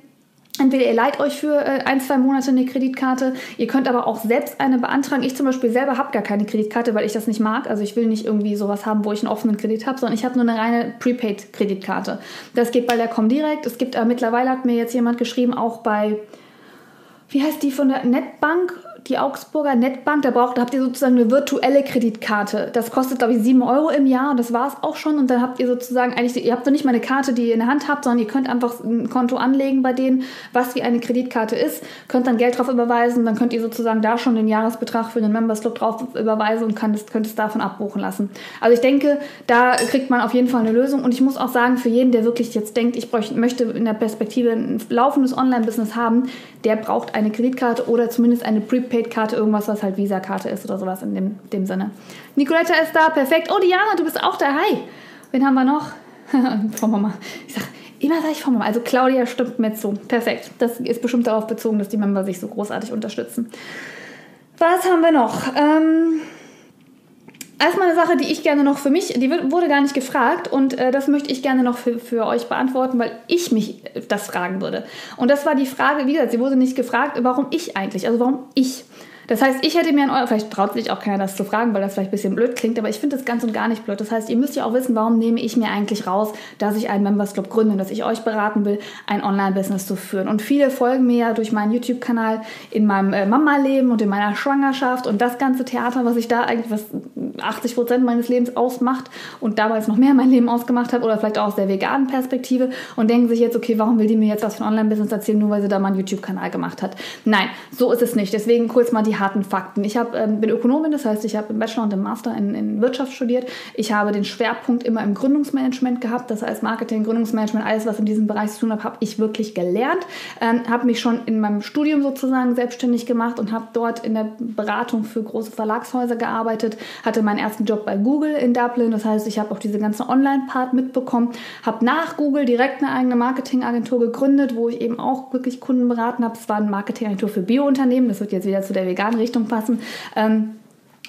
Entweder ihr leiht euch für äh, ein, zwei Monate eine Kreditkarte, ihr könnt aber auch selbst eine beantragen. Ich zum Beispiel selber habe gar keine Kreditkarte, weil ich das nicht mag. Also ich will nicht irgendwie sowas haben, wo ich einen offenen Kredit habe, sondern ich habe nur eine reine Prepaid-Kreditkarte. Das geht bei der Comdirect. Es gibt äh, mittlerweile hat mir jetzt jemand geschrieben, auch bei, wie heißt die von der Netbank? Die Augsburger Netbank, da braucht, da habt ihr sozusagen eine virtuelle Kreditkarte. Das kostet, glaube ich, 7 Euro im Jahr und das war es auch schon. Und dann habt ihr sozusagen eigentlich, ihr habt so nicht mal eine Karte, die ihr in der Hand habt, sondern ihr könnt einfach ein Konto anlegen bei denen, was wie eine Kreditkarte ist, könnt dann Geld drauf überweisen, dann könnt ihr sozusagen da schon den Jahresbetrag für den Members Club drauf überweisen und kann das, könnt es davon abbuchen lassen. Also ich denke, da kriegt man auf jeden Fall eine Lösung. Und ich muss auch sagen, für jeden, der wirklich jetzt denkt, ich bräuchte, möchte in der Perspektive ein laufendes Online-Business haben, der braucht eine Kreditkarte oder zumindest eine Prepaid-Karte, irgendwas, was halt Visa-Karte ist oder sowas in dem, dem Sinne. Nicoletta ist da, perfekt. Oh, Diana, du bist auch da. Hi. Wen haben wir noch? Frau Mama. Ich sag, immer sage ich Frau Mama. Also Claudia stimmt mir zu. Perfekt. Das ist bestimmt darauf bezogen, dass die Member sich so großartig unterstützen. Was haben wir noch? Ähm, erstmal eine Sache, die ich gerne noch für mich, die wurde gar nicht gefragt und äh, das möchte ich gerne noch für, für euch beantworten, weil ich mich das fragen würde. Und das war die Frage, wie gesagt, sie wurde nicht gefragt, warum ich eigentlich, also warum ich. Das heißt, ich hätte mir an euer, vielleicht traut sich auch keiner das zu fragen, weil das vielleicht ein bisschen blöd klingt, aber ich finde das ganz und gar nicht blöd. Das heißt, ihr müsst ja auch wissen, warum nehme ich mir eigentlich raus, dass ich einen Members Club gründe und dass ich euch beraten will, ein Online-Business zu führen. Und viele folgen mir ja durch meinen YouTube-Kanal in meinem äh, Mama-Leben und in meiner Schwangerschaft und das ganze Theater, was ich da eigentlich, was 80 Prozent meines Lebens ausmacht und damals noch mehr mein Leben ausgemacht hat oder vielleicht auch aus der veganen Perspektive und denken sich jetzt, okay, warum will die mir jetzt was von Online-Business erzählen, nur weil sie da mal einen YouTube-Kanal gemacht hat? Nein, so ist es nicht. Deswegen kurz mal die harten Fakten. Ich hab, ähm, bin Ökonomin, das heißt, ich habe im Bachelor und im Master in, in, Wirtschaft studiert. Ich habe den Schwerpunkt immer im Gründungsmanagement gehabt, das heißt Marketing, Gründungsmanagement, alles, was in diesem Bereich zu tun hat, habe ich wirklich gelernt. Ähm, habe mich schon in meinem Studium sozusagen selbstständig gemacht und habe dort in der Beratung für große Verlagshäuser gearbeitet, hatte meinen ersten Job bei Google in Dublin. Das heißt, ich habe auch diese ganze Online-Part mitbekommen. Habe nach Google direkt eine eigene Marketingagentur gegründet, wo ich eben auch wirklich Kunden beraten habe. Es war eine Marketingagentur für Biounternehmen. Das wird jetzt wieder zu der veganen Richtung passen. Ähm,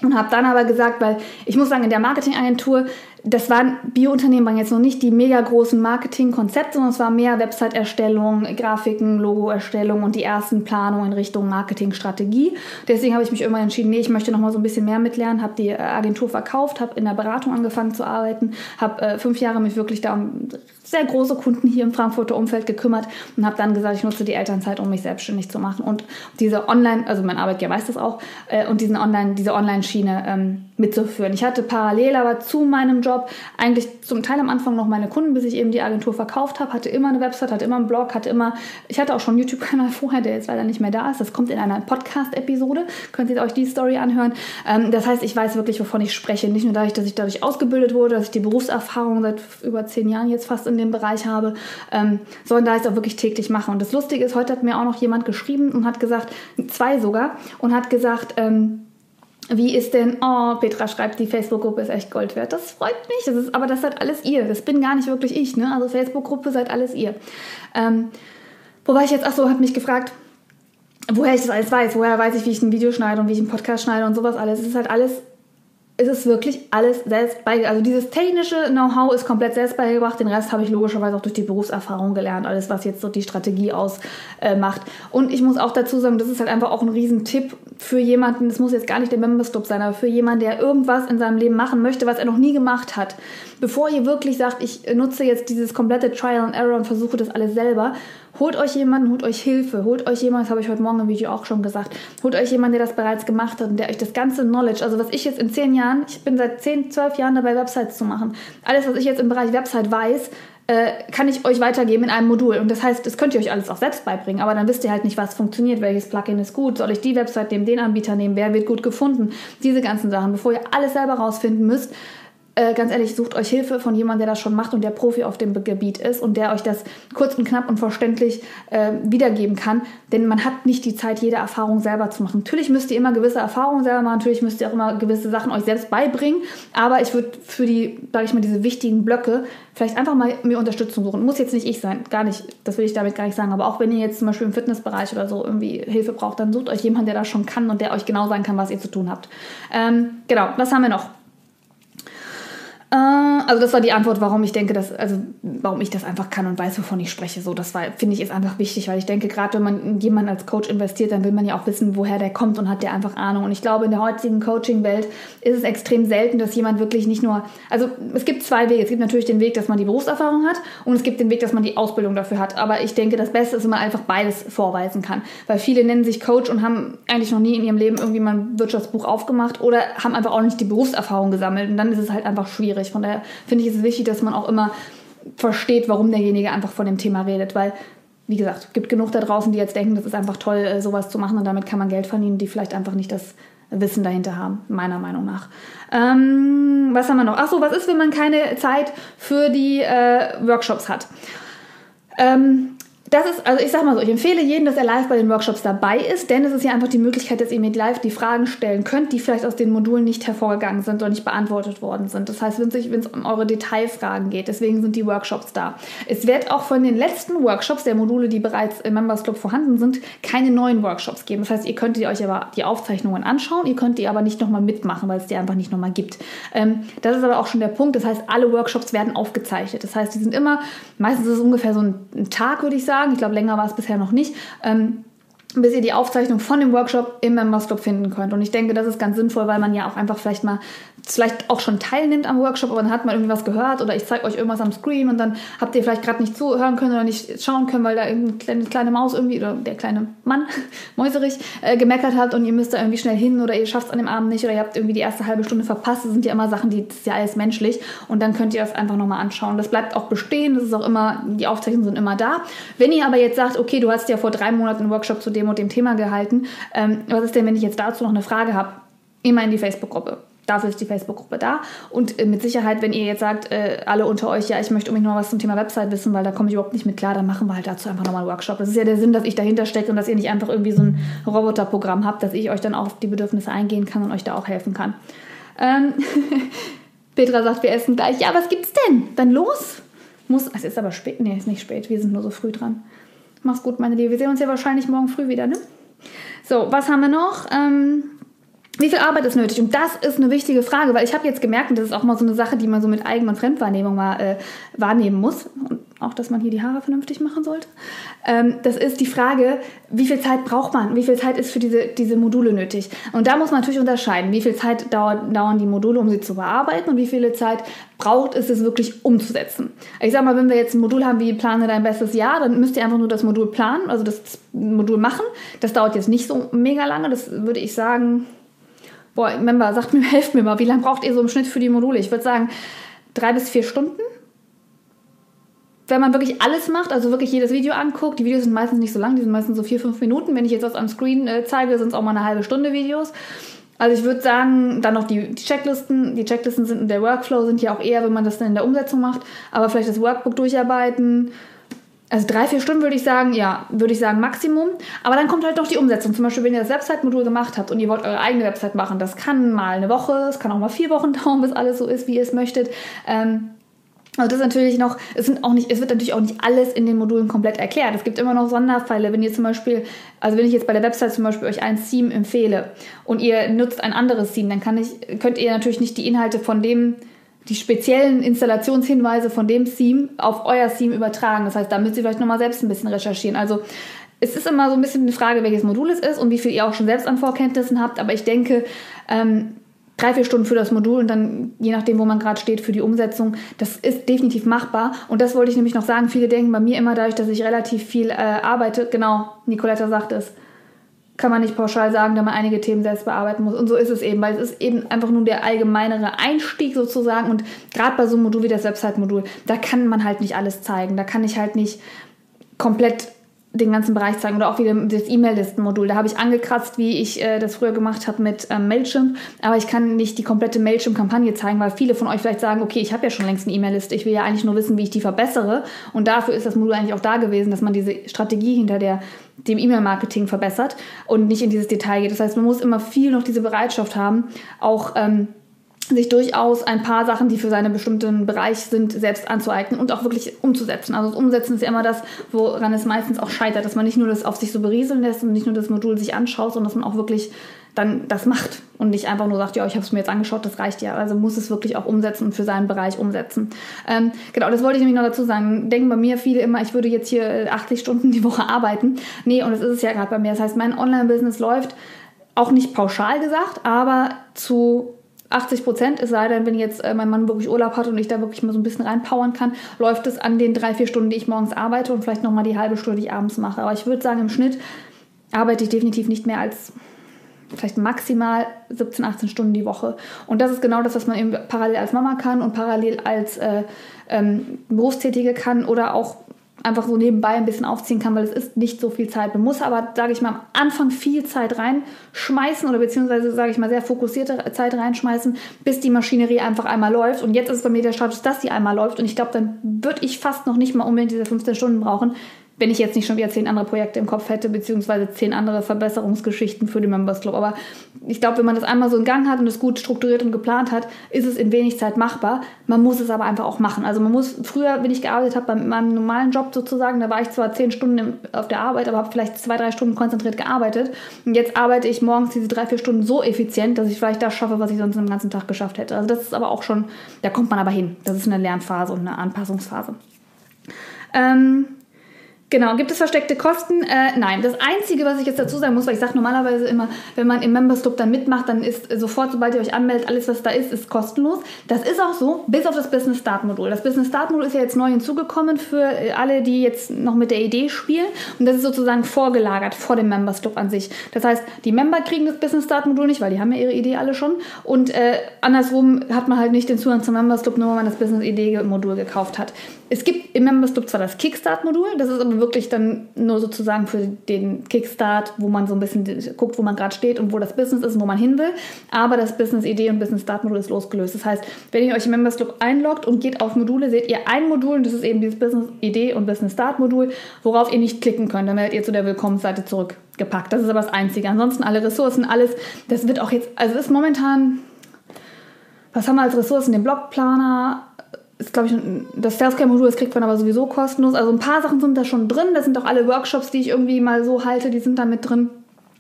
und habe dann aber gesagt, weil ich muss sagen, in der Marketingagentur das waren Biounternehmen waren jetzt noch nicht die mega großen Marketingkonzepte, sondern es war mehr Website-Erstellung, Grafiken, Logo-Erstellung und die ersten Planungen in Richtung Marketingstrategie. Deswegen habe ich mich irgendwann entschieden, nee, ich möchte noch mal so ein bisschen mehr mitlernen, habe die Agentur verkauft, habe in der Beratung angefangen zu arbeiten, habe äh, fünf Jahre mich wirklich da um sehr große Kunden hier im Frankfurter Umfeld gekümmert und habe dann gesagt, ich nutze die Elternzeit, um mich selbstständig zu machen und diese Online, also mein Arbeitgeber weiß das auch, äh, und diesen Online, diese Online-Schiene ähm, mitzuführen. Ich hatte parallel aber zu meinem Job eigentlich zum Teil am Anfang noch meine Kunden, bis ich eben die Agentur verkauft habe, hatte immer eine Website, hatte immer einen Blog, hatte immer, ich hatte auch schon einen YouTube-Kanal vorher, der jetzt leider nicht mehr da ist. Das kommt in einer Podcast-Episode, könnt ihr euch die Story anhören. Ähm, das heißt, ich weiß wirklich, wovon ich spreche. Nicht nur dadurch, dass ich dadurch ausgebildet wurde, dass ich die Berufserfahrung seit über zehn Jahren jetzt fast in dem Bereich habe, ähm, sondern da ich es auch wirklich täglich mache. Und das Lustige ist, heute hat mir auch noch jemand geschrieben und hat gesagt, zwei sogar, und hat gesagt, ähm, wie ist denn, oh, Petra schreibt, die Facebook-Gruppe ist echt Gold wert. Das freut mich. Das ist, aber das seid alles ihr. Das bin gar nicht wirklich ich. Ne? Also Facebook-Gruppe seid alles ihr. Ähm, wobei ich jetzt, ach so, hat mich gefragt, woher ich das alles weiß. Woher weiß ich, wie ich ein Video schneide und wie ich einen Podcast schneide und sowas alles. Es ist halt alles ist es wirklich alles selbst beigebracht. Also dieses technische Know-how ist komplett selbst beigebracht. Den Rest habe ich logischerweise auch durch die Berufserfahrung gelernt. Alles, was jetzt so die Strategie ausmacht. Äh, und ich muss auch dazu sagen, das ist halt einfach auch ein Riesentipp für jemanden, das muss jetzt gar nicht der Members Club sein, aber für jemanden, der irgendwas in seinem Leben machen möchte, was er noch nie gemacht hat. Bevor ihr wirklich sagt, ich nutze jetzt dieses komplette Trial and Error und versuche das alles selber, Holt euch jemanden, holt euch Hilfe, holt euch jemanden, das habe ich heute Morgen im Video auch schon gesagt, holt euch jemanden, der das bereits gemacht hat und der euch das ganze Knowledge, also was ich jetzt in zehn Jahren, ich bin seit zehn, zwölf Jahren dabei, Websites zu machen, alles, was ich jetzt im Bereich Website weiß, äh, kann ich euch weitergeben in einem Modul. Und das heißt, das könnt ihr euch alles auch selbst beibringen, aber dann wisst ihr halt nicht, was funktioniert, welches Plugin ist gut, soll ich die Website nehmen, den Anbieter nehmen, wer wird gut gefunden, diese ganzen Sachen, bevor ihr alles selber rausfinden müsst äh, ganz ehrlich, sucht euch Hilfe von jemandem, der das schon macht und der Profi auf dem Gebiet ist und der euch das kurz und knapp und verständlich äh, wiedergeben kann. Denn man hat nicht die Zeit, jede Erfahrung selber zu machen. Natürlich müsst ihr immer gewisse Erfahrungen selber machen, natürlich müsst ihr auch immer gewisse Sachen euch selbst beibringen, aber ich würde für die, sage ich mal, diese wichtigen Blöcke vielleicht einfach mal mir Unterstützung suchen. Muss jetzt nicht ich sein, gar nicht, das will ich damit gar nicht sagen, aber auch wenn ihr jetzt zum Beispiel im Fitnessbereich oder so irgendwie Hilfe braucht, dann sucht euch jemanden, der das schon kann und der euch genau sagen kann, was ihr zu tun habt. Ähm, genau, was haben wir noch? Äh, also das war die Antwort, warum ich denke, dass, also warum ich das einfach kann und weiß, wovon ich spreche. So, das war, finde ich, ist einfach wichtig, weil ich denke, gerade wenn man in jemanden als Coach investiert, dann will man ja auch wissen, woher der kommt und hat der einfach Ahnung. Und ich glaube, in der heutigen Coaching-Welt ist es extrem selten, dass jemand wirklich nicht nur, also es gibt zwei Wege. Es gibt natürlich den Weg, dass man die Berufserfahrung hat und es gibt den Weg, dass man die Ausbildung dafür hat. Aber ich denke, das Beste ist, wenn man einfach beides vorweisen kann. Weil viele nennen sich Coach und haben eigentlich noch nie in ihrem Leben irgendwie mal ein Wirtschaftsbuch aufgemacht oder haben einfach auch nicht die Berufserfahrung gesammelt. Und dann ist es halt einfach schwierig schwierig. Von daher finde ich es wichtig, dass man auch immer versteht, warum derjenige einfach von dem Thema redet, weil wie gesagt, es gibt genug da draußen, die jetzt denken, das ist einfach toll, äh, sowas zu machen und damit kann man Geld verdienen, die vielleicht einfach nicht das Wissen dahinter haben, meiner Meinung nach. Ähm, was haben wir noch? Achso, was ist, wenn man keine Zeit für die äh, Workshops hat? Ähm, das ist, also ich sag mal so, ich empfehle jedem, dass er live bei den Workshops dabei ist, denn es ist ja einfach die Möglichkeit, dass ihr mit live die Fragen stellen könnt, die vielleicht aus den Modulen nicht hervorgegangen sind oder nicht beantwortet worden sind. Das heißt, wenn es um eure Detailfragen geht, deswegen sind die Workshops da. Es wird auch von den letzten Workshops der Module, die bereits im Members Club vorhanden sind, keine neuen Workshops geben. Das heißt, ihr könnt euch aber die Aufzeichnungen anschauen, ihr könnt die aber nicht nochmal mitmachen, weil es die einfach nicht nochmal gibt. Ähm, das ist aber auch schon der Punkt. Das heißt, alle Workshops werden aufgezeichnet. Das heißt, die sind immer, meistens ist es ungefähr so ein Tag, würde ich sagen sagen. Ich glaube, länger war es bisher noch nicht. Ähm, bis ihr die Aufzeichnung von dem Workshop im Members Club finden könnt. Und ich denke, das ist ganz sinnvoll, weil man ja auch einfach vielleicht mal vielleicht auch schon teilnimmt am Workshop, aber dann hat man irgendwie was gehört oder ich zeige euch irgendwas am Screen und dann habt ihr vielleicht gerade nicht zuhören können oder nicht schauen können, weil da irgendeine kleine, kleine Maus irgendwie oder der kleine Mann, mäuserig, äh, gemeckert hat und ihr müsst da irgendwie schnell hin oder ihr schafft es an dem Abend nicht oder ihr habt irgendwie die erste halbe Stunde verpasst. Das sind ja immer Sachen, die das ist ja alles menschlich und dann könnt ihr das einfach nochmal anschauen. Das bleibt auch bestehen, das ist auch immer, die Aufzeichnungen sind immer da. Wenn ihr aber jetzt sagt, okay, du hast ja vor drei Monaten einen Workshop zu dem und dem Thema gehalten, ähm, was ist denn, wenn ich jetzt dazu noch eine Frage habe? Immer in die Facebook-Gruppe Dafür ist die Facebook-Gruppe da. Und äh, mit Sicherheit, wenn ihr jetzt sagt, äh, alle unter euch, ja, ich möchte unbedingt noch was zum Thema Website wissen, weil da komme ich überhaupt nicht mit klar, dann machen wir halt dazu einfach nochmal einen Workshop. Das ist ja der Sinn, dass ich dahinter stecke und dass ihr nicht einfach irgendwie so ein Roboterprogramm habt, dass ich euch dann auch auf die Bedürfnisse eingehen kann und euch da auch helfen kann. Ähm, Petra sagt, wir essen gleich. Ja, was gibt's denn? Dann los. Muss, es ist aber spät. Nee, ist nicht spät. Wir sind nur so früh dran. Mach's gut, meine Liebe. Wir sehen uns ja wahrscheinlich morgen früh wieder, ne? So, was haben wir noch? Ähm, wie viel Arbeit ist nötig? Und das ist eine wichtige Frage, weil ich habe jetzt gemerkt, und das ist auch mal so eine Sache, die man so mit Eigen- und Fremdwahrnehmung mal äh, wahrnehmen muss. Und auch, dass man hier die Haare vernünftig machen sollte. Ähm, das ist die Frage, wie viel Zeit braucht man? Wie viel Zeit ist für diese, diese Module nötig? Und da muss man natürlich unterscheiden, wie viel Zeit dauert, dauern die Module, um sie zu bearbeiten und wie viel Zeit braucht es, es wirklich umzusetzen. Ich sage mal, wenn wir jetzt ein Modul haben wie Plane dein bestes Jahr, dann müsst ihr einfach nur das Modul planen, also das Modul machen. Das dauert jetzt nicht so mega lange, das würde ich sagen Boah, Member, sagt mir, helft mir mal, wie lange braucht ihr so im Schnitt für die Module? Ich würde sagen, drei bis vier Stunden. Wenn man wirklich alles macht, also wirklich jedes Video anguckt, die Videos sind meistens nicht so lang, die sind meistens so vier, fünf Minuten. Wenn ich jetzt was am Screen äh, zeige, sind es auch mal eine halbe Stunde Videos. Also ich würde sagen, dann noch die, Checklisten. Die Checklisten sind der Workflow sind ja auch eher, wenn man das dann in der Umsetzung macht, aber vielleicht das Workbook durcharbeiten, also drei, vier Stunden würde ich sagen, ja, würde ich sagen Maximum. Aber dann kommt halt noch die Umsetzung. Zum Beispiel, wenn ihr das Website-Modul gemacht habt und ihr wollt eure eigene Website machen, das kann mal eine Woche, es kann auch mal vier Wochen dauern, bis alles so ist, wie ihr es möchtet. Ähm, also das ist natürlich noch, es, sind auch nicht, es wird natürlich auch nicht alles in den Modulen komplett erklärt. Es gibt immer noch Sonderfälle, wenn ihr zum Beispiel, also wenn ich jetzt bei der Website zum Beispiel euch ein Theme empfehle und ihr nutzt ein anderes Theme, dann kann ich, könnt ihr natürlich nicht die Inhalte von dem die speziellen Installationshinweise von dem Theme auf euer Theme übertragen. Das heißt, da müsst ihr vielleicht nochmal selbst ein bisschen recherchieren. Also es ist immer so ein bisschen eine Frage, welches Modul es ist und wie viel ihr auch schon selbst an Vorkenntnissen habt. Aber ich denke, ähm, drei, vier Stunden für das Modul und dann, je nachdem, wo man gerade steht, für die Umsetzung, das ist definitiv machbar. Und das wollte ich nämlich noch sagen. Viele denken bei mir immer dadurch, dass ich relativ viel äh, arbeite. Genau, Nicoletta sagt es kann man nicht pauschal sagen, da man einige Themen selbst bearbeiten muss. Und so ist es eben, weil es ist eben einfach nur der allgemeinere Einstieg sozusagen. Und gerade bei so einem Modul wie das Website-Modul, da kann man halt nicht alles zeigen. Da kann ich halt nicht komplett den ganzen Bereich zeigen oder auch wieder das E-Mail-Listen-Modul. Da habe ich angekratzt, wie ich äh, das früher gemacht habe mit ähm, Mailchimp, aber ich kann nicht die komplette Mailchimp-Kampagne zeigen, weil viele von euch vielleicht sagen, okay, ich habe ja schon längst eine E-Mail-Liste, ich will ja eigentlich nur wissen, wie ich die verbessere und dafür ist das Modul eigentlich auch da gewesen, dass man diese Strategie hinter der, dem E-Mail-Marketing verbessert und nicht in dieses Detail geht. Das heißt, man muss immer viel noch diese Bereitschaft haben, auch ähm, sich durchaus ein paar Sachen, die für seinen bestimmten Bereich sind, selbst anzueignen und auch wirklich umzusetzen. Also das Umsetzen ist ja immer das, woran es meistens auch scheitert, dass man nicht nur das auf sich so berieseln lässt und nicht nur das Modul sich anschaut, sondern dass man auch wirklich dann das macht und nicht einfach nur sagt, ja, ich habe es mir jetzt angeschaut, das reicht ja. Also muss es wirklich auch umsetzen und für seinen Bereich umsetzen. Ähm, genau, das wollte ich nämlich noch dazu sagen. Denken bei mir viele immer, ich würde jetzt hier 80 Stunden die Woche arbeiten. Nee, und das ist es ja gerade bei mir. Das heißt, mein Online-Business läuft auch nicht pauschal gesagt, aber zu 80 Prozent, es sei denn, wenn jetzt äh, mein Mann wirklich Urlaub hat und ich da wirklich mal so ein bisschen reinpowern kann, läuft es an den drei, vier Stunden, die ich morgens arbeite und vielleicht nochmal die halbe Stunde, die ich abends mache. Aber ich würde sagen, im Schnitt arbeite ich definitiv nicht mehr als vielleicht maximal 17, 18 Stunden die Woche. Und das ist genau das, was man eben parallel als Mama kann und parallel als äh, ähm, Berufstätige kann oder auch einfach so nebenbei ein bisschen aufziehen kann, weil es ist nicht so viel Zeit. Man muss aber, sage ich mal, am Anfang viel Zeit reinschmeißen oder beziehungsweise, sage ich mal, sehr fokussierte Zeit reinschmeißen, bis die Maschinerie einfach einmal läuft. Und jetzt ist es bei mir der Status, dass sie einmal läuft. Und ich glaube, dann würde ich fast noch nicht mal unbedingt diese 15 Stunden brauchen, wenn ich jetzt nicht schon wieder zehn andere Projekte im Kopf hätte, beziehungsweise zehn andere Verbesserungsgeschichten für den Members Club. Aber ich glaube, wenn man das einmal so in Gang hat und es gut strukturiert und geplant hat, ist es in wenig Zeit machbar. Man muss es aber einfach auch machen. Also man muss, früher, wenn ich gearbeitet habe, bei meinem normalen Job sozusagen, da war ich zwar zehn Stunden auf der Arbeit, aber habe vielleicht zwei, drei Stunden konzentriert gearbeitet. Und jetzt arbeite ich morgens diese drei, vier Stunden so effizient, dass ich vielleicht das schaffe, was ich sonst den ganzen Tag geschafft hätte. Also das ist aber auch schon, da kommt man aber hin. Das ist eine Lernphase und eine Anpassungsphase. Ähm, Genau, gibt es versteckte Kosten? Äh, nein. Das Einzige, was ich jetzt dazu sagen muss, weil ich sage normalerweise immer, wenn man im Members Club dann mitmacht, dann ist sofort, sobald ihr euch anmeldet, alles, was da ist, ist kostenlos. Das ist auch so, bis auf das Business Start Modul. Das Business Start Modul ist ja jetzt neu hinzugekommen für äh, alle, die jetzt noch mit der Idee spielen. Und das ist sozusagen vorgelagert vor dem Members Club an sich. Das heißt, die Member kriegen das Business Start Modul nicht, weil die haben ja ihre Idee alle schon. Und äh, andersrum hat man halt nicht den Zugang zum Members Club, nur wenn man das Business Idee Modul gekauft hat. Es gibt im Members Club zwar das Kickstart Modul, das ist aber wirklich dann nur sozusagen für den Kickstart, wo man so ein bisschen guckt, wo man gerade steht und wo das Business ist und wo man hin will. Aber das Business-Idee und Business-Start-Modul ist losgelöst. Das heißt, wenn ihr euch im Members Club einloggt und geht auf Module, seht ihr ein Modul und das ist eben dieses Business-Idee und Business-Start-Modul, worauf ihr nicht klicken könnt. Dann werdet ihr zu der Willkommensseite zurückgepackt. Das ist aber das Einzige. Ansonsten alle Ressourcen, alles, das wird auch jetzt, also ist momentan was haben wir als Ressourcen? Den Blogplaner, ist, glaube ich, das Selfcare-Modul, das kriegt man aber sowieso kostenlos. Also ein paar Sachen sind da schon drin. Das sind auch alle Workshops, die ich irgendwie mal so halte, die sind da mit drin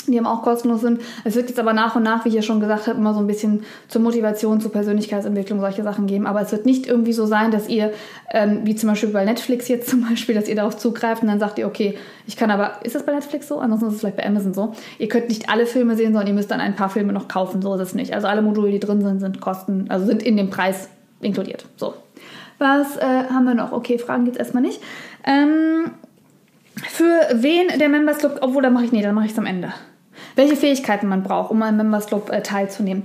die eben auch kostenlos sind. Es wird jetzt aber nach und nach, wie ich ja schon gesagt habe, immer so ein bisschen zur Motivation, zur Persönlichkeitsentwicklung solche Sachen geben. Aber es wird nicht irgendwie so sein, dass ihr, ähm, wie zum Beispiel bei Netflix jetzt zum Beispiel, dass ihr darauf zugreift und dann sagt ihr, okay, ich kann aber, ist das bei Netflix so? Ansonsten ist es vielleicht bei Amazon so. Ihr könnt nicht alle Filme sehen, sondern ihr müsst dann ein paar Filme noch kaufen. So ist es nicht. Also alle Module, die drin sind, sind Kosten, also sind in dem Preis inkludiert. So. Was äh, haben wir noch? Okay, Fragen gibt es erstmal nicht. Ähm, für wen der Members Club, obwohl da mache ich, nee, dann mache ich es am Ende. Welche Fähigkeiten man braucht, um am Members Club äh, teilzunehmen.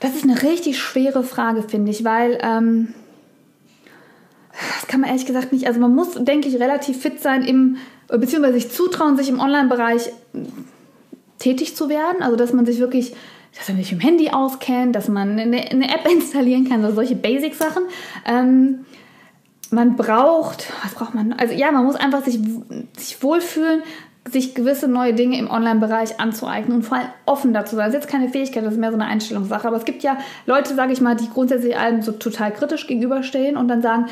Das ist eine richtig schwere Frage, finde ich, weil ähm, das kann man ehrlich gesagt nicht. Also man muss, denke ich, relativ fit sein im, beziehungsweise sich zutrauen, sich im Online-Bereich äh, tätig zu werden. Also dass man sich wirklich dass man sich im Handy auskennt, dass man eine, eine App installieren kann, also solche Basic-Sachen. Ähm, man braucht, was braucht man? Also ja, man muss einfach sich, sich wohlfühlen, sich gewisse neue Dinge im Online-Bereich anzueignen und vor allem offen dazu sein. Das ist jetzt keine Fähigkeit, das ist mehr so eine Einstellungssache. Aber es gibt ja Leute, sage ich mal, die grundsätzlich allem so total kritisch gegenüberstehen und dann sagen,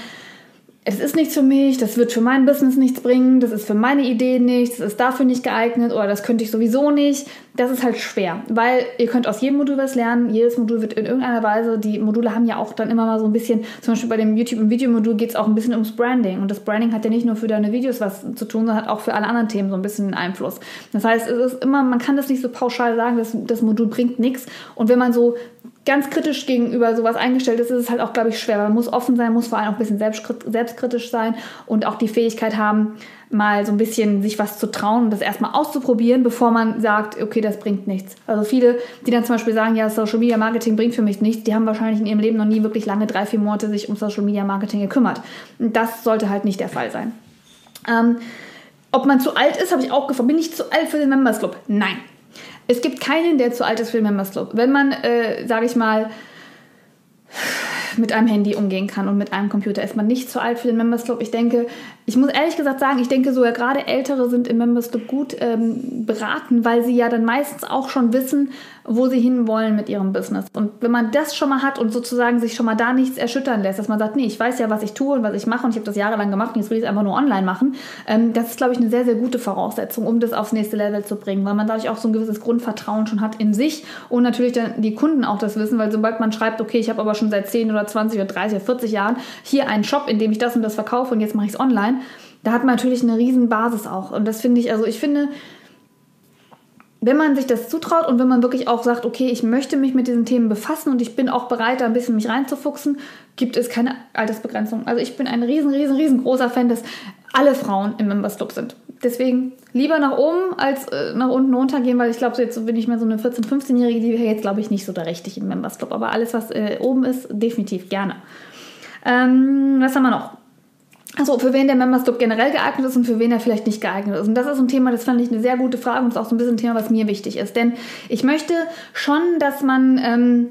es ist nichts für mich, das wird für mein Business nichts bringen, das ist für meine Ideen nichts, das ist dafür nicht geeignet oder das könnte ich sowieso nicht. Das ist halt schwer, weil ihr könnt aus jedem Modul was lernen. Jedes Modul wird in irgendeiner Weise, die Module haben ja auch dann immer mal so ein bisschen, zum Beispiel bei dem YouTube- und Videomodul geht es auch ein bisschen ums Branding. Und das Branding hat ja nicht nur für deine Videos was zu tun, sondern hat auch für alle anderen Themen so ein bisschen Einfluss. Das heißt, es ist immer, man kann das nicht so pauschal sagen, das, das Modul bringt nichts. Und wenn man so ganz kritisch gegenüber sowas eingestellt ist, ist es halt auch, glaube ich, schwer. Man muss offen sein, muss vor allem auch ein bisschen selbstkritisch sein und auch die Fähigkeit haben, mal so ein bisschen sich was zu trauen und das erstmal auszuprobieren, bevor man sagt, okay, das bringt nichts. Also viele, die dann zum Beispiel sagen, ja, Social Media Marketing bringt für mich nichts, die haben wahrscheinlich in ihrem Leben noch nie wirklich lange, drei, vier Monate sich um Social Media Marketing gekümmert. Und das sollte halt nicht der Fall sein. Ähm, ob man zu alt ist, habe ich auch gefragt. Bin ich zu alt für den Members Club? Nein. Es gibt keinen, der zu alt ist für den Members Club. Wenn man, äh, sage ich mal, mit einem Handy umgehen kann und mit einem Computer, ist man nicht zu alt für den Members Club. Ich denke, ich muss ehrlich gesagt sagen, ich denke sogar gerade Ältere sind im Members Club gut ähm, beraten, weil sie ja dann meistens auch schon wissen, wo sie hinwollen mit ihrem Business. Und wenn man das schon mal hat und sozusagen sich schon mal da nichts erschüttern lässt, dass man sagt, nee, ich weiß ja, was ich tue und was ich mache und ich habe das jahrelang gemacht und jetzt will ich es einfach nur online machen, ähm, das ist, glaube ich, eine sehr, sehr gute Voraussetzung, um das aufs nächste Level zu bringen, weil man dadurch auch so ein gewisses Grundvertrauen schon hat in sich und natürlich dann die Kunden auch das wissen, weil sobald man schreibt, okay, ich habe aber schon seit 10 oder 20 oder 30 oder 40 Jahren hier einen Shop, in dem ich das und das verkaufe und jetzt mache ich es online, da hat man natürlich eine riesen Basis auch. Und das finde ich, also ich finde, wenn man sich das zutraut und wenn man wirklich auch sagt, okay, ich möchte mich mit diesen Themen befassen und ich bin auch bereit, da ein bisschen mich reinzufuchsen, gibt es keine Altersbegrenzung. Also ich bin ein riesen, riesen, riesengroßer Fan, dass alle Frauen im Members Club sind. Deswegen lieber nach oben als äh, nach unten runtergehen, weil ich glaube, so jetzt bin ich mehr so eine 14-, 15-Jährige, die wäre jetzt, glaube ich, nicht so da richtig im Members Club. Aber alles, was äh, oben ist, definitiv gerne. Ähm, was haben wir noch? Also für wen der Members Club generell geeignet ist und für wen er vielleicht nicht geeignet ist. Und das ist ein Thema, das fand ich eine sehr gute Frage und ist auch so ein bisschen ein Thema, was mir wichtig ist. Denn ich möchte schon, dass man, ähm,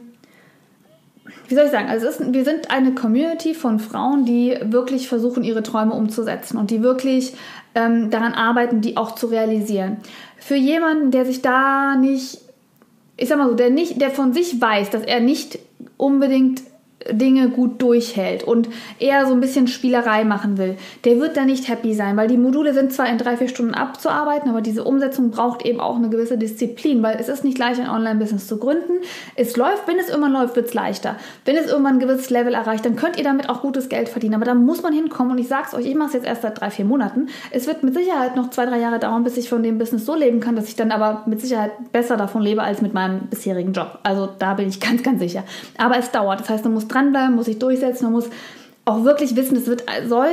wie soll ich sagen, also ist, wir sind eine Community von Frauen, die wirklich versuchen, ihre Träume umzusetzen und die wirklich ähm, daran arbeiten, die auch zu realisieren. Für jemanden, der sich da nicht, ich sag mal so, der nicht, der von sich weiß, dass er nicht unbedingt Dinge gut durchhält und eher so ein bisschen Spielerei machen will, der wird da nicht happy sein, weil die Module sind zwar in drei, vier Stunden abzuarbeiten, aber diese Umsetzung braucht eben auch eine gewisse Disziplin, weil es ist nicht leicht, ein Online-Business zu gründen. Es läuft, wenn es irgendwann läuft, wird es leichter. Wenn es irgendwann ein gewisses Level erreicht, dann könnt ihr damit auch gutes Geld verdienen. Aber da muss man hinkommen und ich sag's euch, ich mache es jetzt erst seit drei, vier Monaten. Es wird mit Sicherheit noch zwei, drei Jahre dauern, bis ich von dem Business so leben kann, dass ich dann aber mit Sicherheit besser davon lebe als mit meinem bisherigen Job. Also da bin ich ganz, ganz sicher. Aber es dauert. Das heißt, man muss dranbleiben, muss sich durchsetzen, man muss auch wirklich wissen, es wird, soll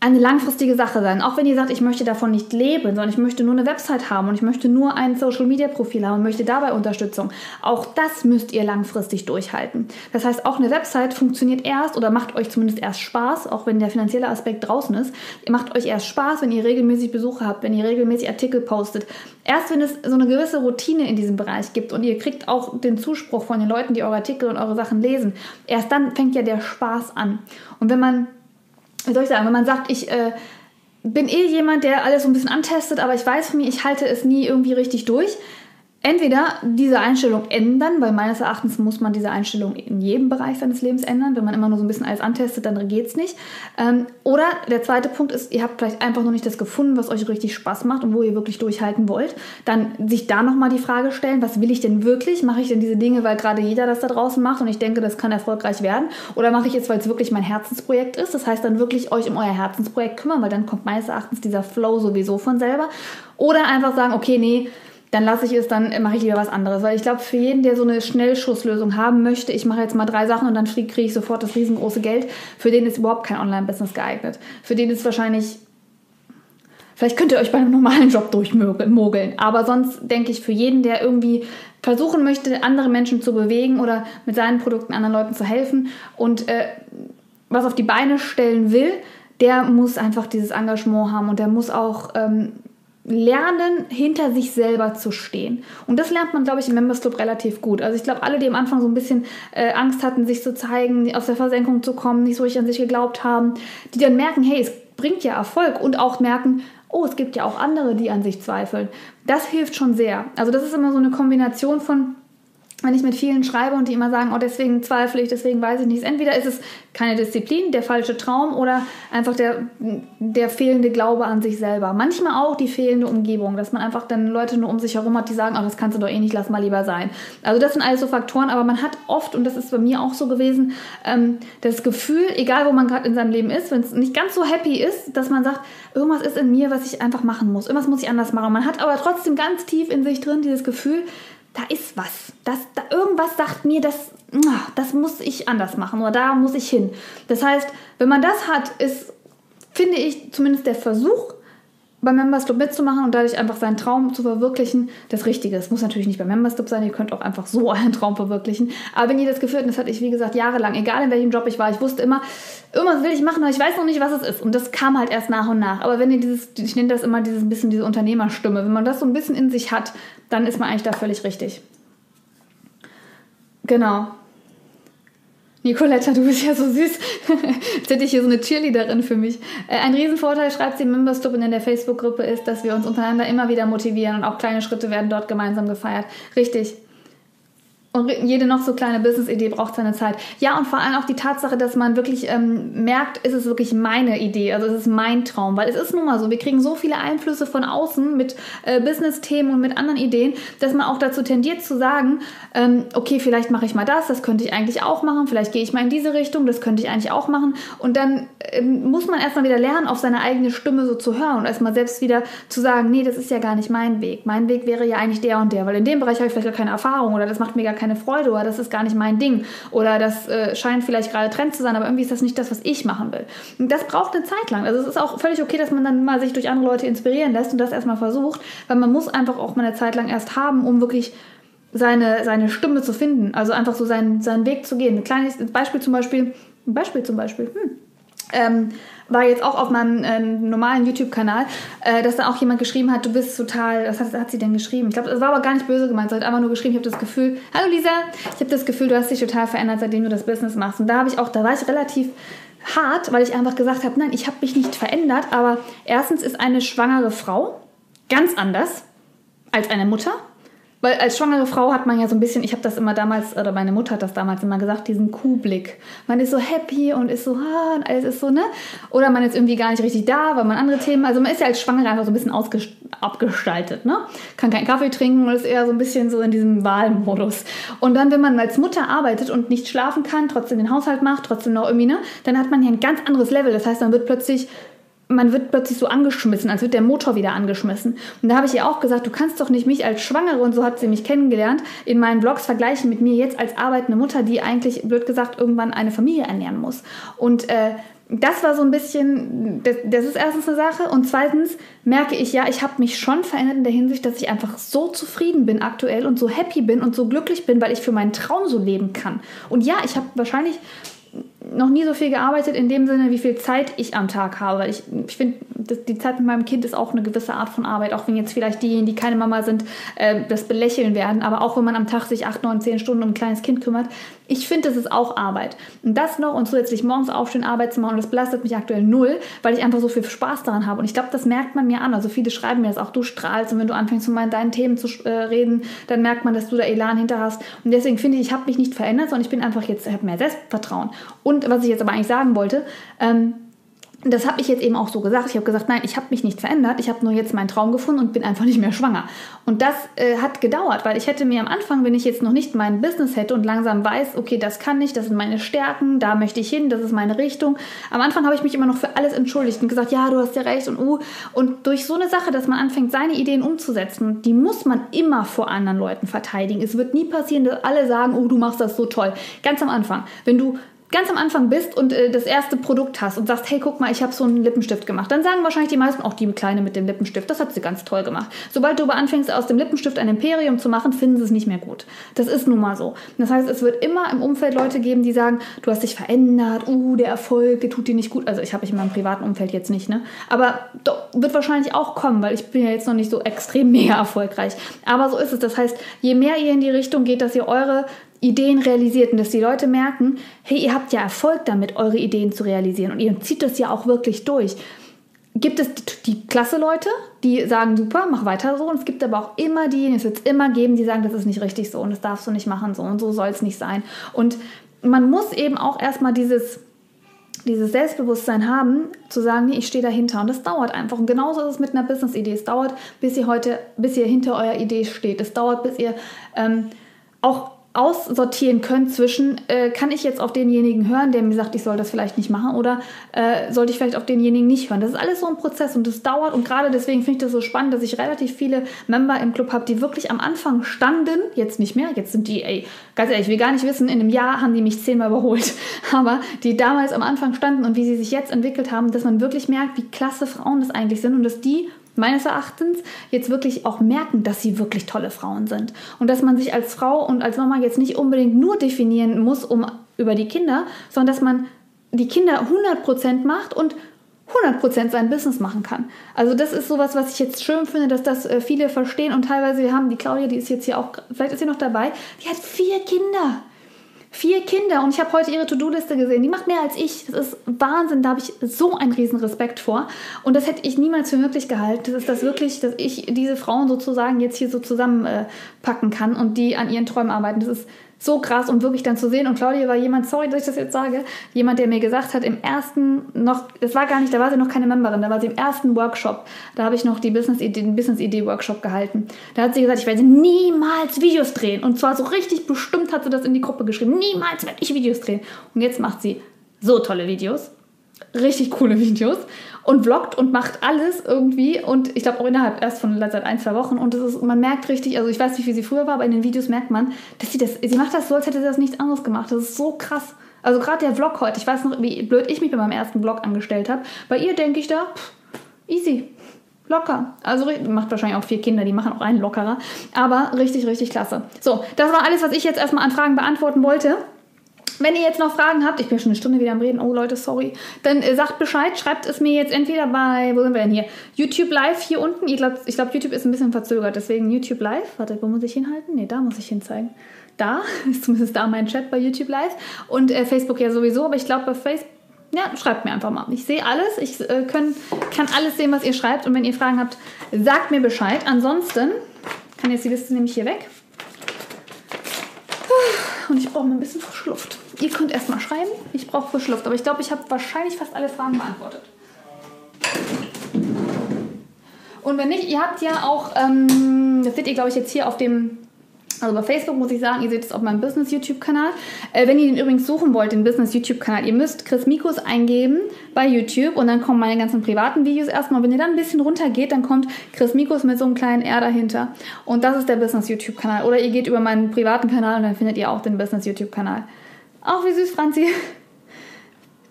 eine langfristige Sache sein. Auch wenn ihr sagt, ich möchte davon nicht leben, sondern ich möchte nur eine Website haben und ich möchte nur ein Social Media Profil haben und möchte dabei Unterstützung. Auch das müsst ihr langfristig durchhalten. Das heißt, auch eine Website funktioniert erst oder macht euch zumindest erst Spaß, auch wenn der finanzielle Aspekt draußen ist. Ihr macht euch erst Spaß, wenn ihr regelmäßig Besucher habt, wenn ihr regelmäßig Artikel postet. Erst wenn es so eine gewisse Routine in diesem Bereich gibt und ihr kriegt auch den Zuspruch von den Leuten, die eure Artikel und eure Sachen lesen, erst dann fängt ja der Spaß an. Und wenn man wie soll ich sagen, wenn man sagt, ich äh, bin eh jemand, der alles so ein bisschen antestet, aber ich weiß von mir, ich halte es nie irgendwie richtig durch, entweder diese Einstellung ändern, weil meines Erachtens muss man diese Einstellung in jedem Bereich seines Lebens ändern. Wenn man immer nur so ein bisschen alles antestet, dann geht es nicht. Ähm, oder der zweite Punkt ist, ihr habt vielleicht einfach noch nicht das gefunden, was euch richtig Spaß macht und wo ihr wirklich durchhalten wollt. Dann sich da nochmal die Frage stellen, was will ich denn wirklich? Mache ich denn diese Dinge, weil gerade jeder das da draußen macht und ich denke, das kann erfolgreich werden? Oder mache ich jetzt, weil es wirklich mein Herzensprojekt ist? Das heißt, dann wirklich euch um euer Herzensprojekt kümmern, weil dann kommt meines Erachtens dieser Flow sowieso von selber. Oder einfach sagen, okay, nee, dann lasse ich es, dann mache ich lieber was anderes. Weil ich glaube, für jeden, der so eine Schnellschusslösung haben möchte, ich mache jetzt mal drei Sachen und dann kriege ich sofort das riesengroße Geld, für den ist überhaupt kein Online-Business geeignet. Für den ist wahrscheinlich, vielleicht könnt ihr euch bei einem normalen Job durchmogeln, aber sonst denke ich, für jeden, der irgendwie versuchen möchte, andere Menschen zu bewegen oder mit seinen Produkten anderen Leuten zu helfen und äh, was auf die Beine stellen will, der muss einfach dieses Engagement haben und der muss auch ähm, lernen, hinter sich selber zu stehen. Und das lernt man, glaube ich, im Members Club relativ gut. Also ich glaube, alle, die am Anfang so ein bisschen äh, Angst hatten, sich zu zeigen, aus der Versenkung zu kommen, nicht so richtig an sich geglaubt haben, die dann merken, hey, es bringt ja Erfolg und auch merken, oh, es gibt ja auch andere, die an sich zweifeln. Das hilft schon sehr. Also das ist immer so eine Kombination von wenn ich mit vielen schreibe und die immer sagen, oh, deswegen zweifle ich, deswegen weiß ich nichts. Entweder ist es keine Disziplin, der falsche Traum oder einfach der, der fehlende Glaube an sich selber. Manchmal auch die fehlende Umgebung, dass man einfach dann Leute nur um sich herum hat, die sagen, oh, das kannst du doch eh nicht, lass mal lieber sein. Also das sind alles so Faktoren, aber man hat oft, und das ist bei mir auch so gewesen, ähm, das Gefühl, egal wo man gerade in seinem Leben ist, wenn es nicht ganz so happy ist, dass man sagt, irgendwas ist in mir, was ich einfach machen muss. Irgendwas muss ich anders machen. Man hat aber trotzdem ganz tief in sich drin dieses Gefühl, da ist was. Das, da, irgendwas sagt mir, das, ah, das muss ich anders machen oder da muss ich hin. Das heißt, wenn man das hat, ist, finde ich, zumindest der Versuch, beim Members Club mitzumachen und dadurch einfach seinen Traum zu verwirklichen, das Richtige. Es muss natürlich nicht beim Members Club sein, ihr könnt auch einfach so euren Traum verwirklichen. Aber wenn ihr das Gefühl habt, das hatte ich wie gesagt jahrelang, egal in welchem Job ich war, ich wusste immer, irgendwas will ich machen, aber ich weiß noch nicht, was es ist. Und das kam halt erst nach und nach. Aber wenn ihr dieses, ich nenne das immer dieses bisschen diese Unternehmerstimme, wenn man das so ein bisschen in sich hat, dann ist man eigentlich da völlig richtig. Genau. Nicoletta, du bist ja so süß. Jetzt hätte ich hier so eine Cheerleaderin für mich. Äh, ein Riesenvorteil, schreibt sie im Members Club und in der Facebook-Gruppe, ist, dass wir uns untereinander immer wieder motivieren und auch kleine Schritte werden dort gemeinsam gefeiert. Richtig. Und jede noch so kleine Business-Idee braucht seine Zeit. Ja, und vor allem auch die Tatsache, dass man wirklich ähm, merkt, ist es wirklich meine Idee, also es ist mein Traum. Weil es ist nun mal so, wir kriegen so viele Einflüsse von außen mit äh, Business-Themen und mit anderen Ideen, dass man auch dazu tendiert zu sagen, ähm, okay, vielleicht mache ich mal das, das könnte ich eigentlich auch machen, vielleicht gehe ich mal in diese Richtung, das könnte ich eigentlich auch machen. Und dann ähm, muss man erstmal wieder lernen, auf seine eigene Stimme so zu hören und erstmal selbst wieder zu sagen, nee, das ist ja gar nicht mein Weg. Mein Weg wäre ja eigentlich der und der, weil in dem Bereich habe ich vielleicht gar keine Erfahrung oder das macht mir gar keine Freude oder das ist gar nicht mein Ding oder das äh, scheint vielleicht gerade Trend zu sein, aber irgendwie ist das nicht das, was ich machen will. Und das braucht eine Zeit lang. Also es ist auch völlig okay, dass man dann mal sich durch andere Leute inspirieren lässt und das erstmal versucht, weil man muss einfach auch mal eine Zeit lang erst haben, um wirklich seine, seine Stimme zu finden. Also einfach so seinen, seinen Weg zu gehen. Ein kleines Beispiel zum Beispiel, ein Beispiel zum Beispiel, hm. ähm, war jetzt auch auf meinem äh, normalen YouTube-Kanal, äh, dass da auch jemand geschrieben hat, du bist total, was hat, hat sie denn geschrieben? Ich glaube, das war aber gar nicht böse gemeint, sie hat einfach nur geschrieben, ich habe das Gefühl, hallo Lisa, ich habe das Gefühl, du hast dich total verändert, seitdem du das Business machst. Und da habe ich auch, da war ich relativ hart, weil ich einfach gesagt habe, nein, ich habe mich nicht verändert, aber erstens ist eine schwangere Frau ganz anders als eine Mutter. Weil als schwangere Frau hat man ja so ein bisschen, ich habe das immer damals, oder meine Mutter hat das damals immer gesagt, diesen Kuhblick. Man ist so happy und ist so, ah, und alles ist so, ne? Oder man ist irgendwie gar nicht richtig da, weil man andere Themen, also man ist ja als Schwangere einfach so ein bisschen abgestaltet, ne? Kann keinen Kaffee trinken und ist eher so ein bisschen so in diesem Wahlmodus. Und dann, wenn man als Mutter arbeitet und nicht schlafen kann, trotzdem den Haushalt macht, trotzdem noch irgendwie, ne? Dann hat man hier ein ganz anderes Level. Das heißt, man wird plötzlich man wird plötzlich so angeschmissen, als wird der Motor wieder angeschmissen. Und da habe ich ihr auch gesagt, du kannst doch nicht mich als Schwangere, und so hat sie mich kennengelernt, in meinen Blogs vergleichen mit mir jetzt als arbeitende Mutter, die eigentlich, blöd gesagt, irgendwann eine Familie ernähren muss. Und äh, das war so ein bisschen, das, das, ist erstens eine Sache. Und zweitens merke ich ja, ich habe mich schon verändert in der Hinsicht, dass ich einfach so zufrieden bin aktuell und so happy bin und so glücklich bin, weil ich für meinen Traum so leben kann. Und ja, ich habe wahrscheinlich noch nie so viel gearbeitet in dem Sinne, wie viel Zeit ich am Tag habe. Ich, ich finde, die Zeit mit meinem Kind ist auch eine gewisse Art von Arbeit, auch wenn jetzt vielleicht diejenigen, die keine Mama sind, äh, das belächeln werden. Aber auch wenn man am Tag sich acht, neun, zehn Stunden um ein kleines Kind kümmert, ich finde, das ist auch Arbeit. Und das noch und zusätzlich morgens aufstehen, Arbeit zu machen, das belastet mich aktuell null, weil ich einfach so viel Spaß daran habe. Und ich glaube, das merkt man mir an. Also viele schreiben mir das auch, du strahlst und wenn du anfängst, um mal deinen Themen zu äh, reden, dann merkt man, dass du da Elan hinter hast. Und deswegen finde ich, ich habe mich nicht verändert, sondern ich bin einfach jetzt, habe mehr Selbstvertrauen. Und was ich jetzt aber eigentlich sagen wollte, ähm, das habe ich jetzt eben auch so gesagt. Ich habe gesagt, nein, ich habe mich nicht verändert. Ich habe nur jetzt meinen Traum gefunden und bin einfach nicht mehr schwanger. Und das äh, hat gedauert, weil ich hätte mir am Anfang, wenn ich jetzt noch nicht mein Business hätte und langsam weiß, okay, das kann ich, das sind meine Stärken, da möchte ich hin, das ist meine Richtung. Am Anfang habe ich mich immer noch für alles entschuldigt und gesagt, ja, du hast ja recht und uh. Und durch so eine Sache, dass man anfängt, seine Ideen umzusetzen, die muss man immer vor anderen Leuten verteidigen. Es wird nie passieren, dass alle sagen, oh, du machst das so toll. Ganz am Anfang. Wenn du ganz am Anfang bist und äh, das erste Produkt hast und sagst, hey, guck mal, ich habe so einen Lippenstift gemacht, dann sagen wahrscheinlich die meisten, auch die Kleine mit dem Lippenstift, das hat sie ganz toll gemacht. Sobald du aber anfängst, aus dem Lippenstift ein Imperium zu machen, finden sie es nicht mehr gut. Das ist nun mal so. Das heißt, es wird immer im Umfeld Leute geben, die sagen, du hast dich verändert, uh, der Erfolg, der tut dir nicht gut. Also ich habe ich in meinem privaten Umfeld jetzt nicht, ne? Aber doch, wird wahrscheinlich auch kommen, weil ich bin ja jetzt noch nicht so extrem mega erfolgreich. Aber so ist es. Das heißt, je mehr ihr in die Richtung geht, dass ihr eure Ideen realisiert und dass die Leute merken, hey, ihr habt ja Erfolg damit, eure Ideen zu realisieren und ihr zieht das ja auch wirklich durch. Gibt es die, die klasse Leute, die sagen, super, mach weiter so. Und es gibt aber auch immer diejenigen, es wird es immer geben, die sagen, das ist nicht richtig so und das darfst du nicht machen so und so soll es nicht sein. Und man muss eben auch erstmal dieses, dieses Selbstbewusstsein haben, zu sagen, nee, ich stehe dahinter. Und das dauert einfach. Und genauso ist es mit einer Business-Idee. Es dauert, bis ihr heute, bis ihr hinter eurer Idee steht. Es dauert, bis ihr ähm, auch aussortieren könnt zwischen, äh, kann ich jetzt auf denjenigen hören, der mir sagt, ich soll das vielleicht nicht machen oder äh, sollte ich vielleicht auf denjenigen nicht hören. Das ist alles so ein Prozess und das dauert und gerade deswegen finde ich das so spannend, dass ich relativ viele Member im Club habe, die wirklich am Anfang standen, jetzt nicht mehr, jetzt sind die, ey, ganz ehrlich, ich will gar nicht wissen, in einem Jahr haben die mich zehnmal überholt, aber die damals am Anfang standen und wie sie sich jetzt entwickelt haben, dass man wirklich merkt, wie klasse Frauen das eigentlich sind und dass die meines Erachtens jetzt wirklich auch merken, dass sie wirklich tolle Frauen sind. Und dass man sich als Frau und als Mama jetzt nicht unbedingt nur definieren muss um, über die Kinder, sondern dass man die Kinder 100% macht und 100% sein Business machen kann. Also das ist sowas, was ich jetzt schön finde, dass das äh, viele verstehen und teilweise wir haben die Claudia, die ist jetzt hier auch, vielleicht ist sie noch dabei, die hat vier Kinder. Vier Kinder und ich habe heute ihre To-Do-Liste gesehen. Die macht mehr als ich. Das ist Wahnsinn. Da habe ich so einen riesen Respekt vor. Und das hätte ich niemals für möglich gehalten. Das ist das wirklich, dass ich diese Frauen sozusagen jetzt hier so zusammenpacken kann und die an ihren Träumen arbeiten. Das ist so krass und wirklich dann zu sehen. Und Claudia war jemand, sorry, dass ich das jetzt sage, jemand, der mir gesagt hat, im ersten noch, das war gar nicht, da war sie noch keine Memberin, da war sie im ersten Workshop, da habe ich noch die Business -Idee, den Business Idee Workshop gehalten. Da hat sie gesagt, ich werde niemals Videos drehen. Und zwar so richtig bestimmt hat sie das in die Gruppe geschrieben. Niemals werde ich Videos drehen. Und jetzt macht sie so tolle Videos. Richtig coole Videos und vloggt und macht alles irgendwie und ich glaube auch innerhalb erst von seit ein, zwei Wochen und ist, man merkt richtig, also ich weiß nicht, wie sie früher war, aber in den Videos merkt man, dass sie das, sie macht das so, als hätte sie das nichts anderes gemacht. Das ist so krass. Also gerade der Vlog heute, ich weiß noch, wie blöd ich mich bei meinem ersten Vlog angestellt habe. Bei ihr denke ich da, pff, easy, locker. Also macht wahrscheinlich auch vier Kinder, die machen auch einen lockerer. Aber richtig, richtig klasse. So, das war alles, was ich jetzt erstmal an Fragen beantworten wollte. Wenn ihr jetzt noch Fragen habt, ich bin schon eine Stunde wieder am Reden, oh Leute, sorry, dann äh, sagt Bescheid, schreibt es mir jetzt entweder bei, wo sind wir denn hier? YouTube Live hier unten. Ich glaube, ich glaub, YouTube ist ein bisschen verzögert, deswegen YouTube Live. Warte, wo muss ich hinhalten? Ne, da muss ich hinzeigen. Da ist zumindest da mein Chat bei YouTube Live. Und äh, Facebook ja sowieso, aber ich glaube bei Facebook ja, schreibt mir einfach mal. Ich sehe alles. Ich äh, können, kann alles sehen, was ihr schreibt. Und wenn ihr Fragen habt, sagt mir Bescheid. Ansonsten kann jetzt die Liste nämlich hier weg. Und ich brauche mal ein bisschen frische Luft. Ihr könnt erstmal schreiben. Ich brauche frische Luft. Aber ich glaube, ich habe wahrscheinlich fast alle Fragen beantwortet. Und wenn nicht, ihr habt ja auch, ähm, das seht ihr, glaube ich, jetzt hier auf dem also bei Facebook muss ich sagen, ihr seht es auf meinem Business YouTube-Kanal. Äh, wenn ihr den übrigens suchen wollt, den Business YouTube-Kanal, ihr müsst Chris Mikos eingeben bei YouTube und dann kommen meine ganzen privaten Videos erstmal. Wenn ihr dann ein bisschen runter geht, dann kommt Chris Mikos mit so einem kleinen R dahinter. Und das ist der Business YouTube-Kanal. Oder ihr geht über meinen privaten Kanal und dann findet ihr auch den Business YouTube-Kanal. Auch wie süß, Franzi.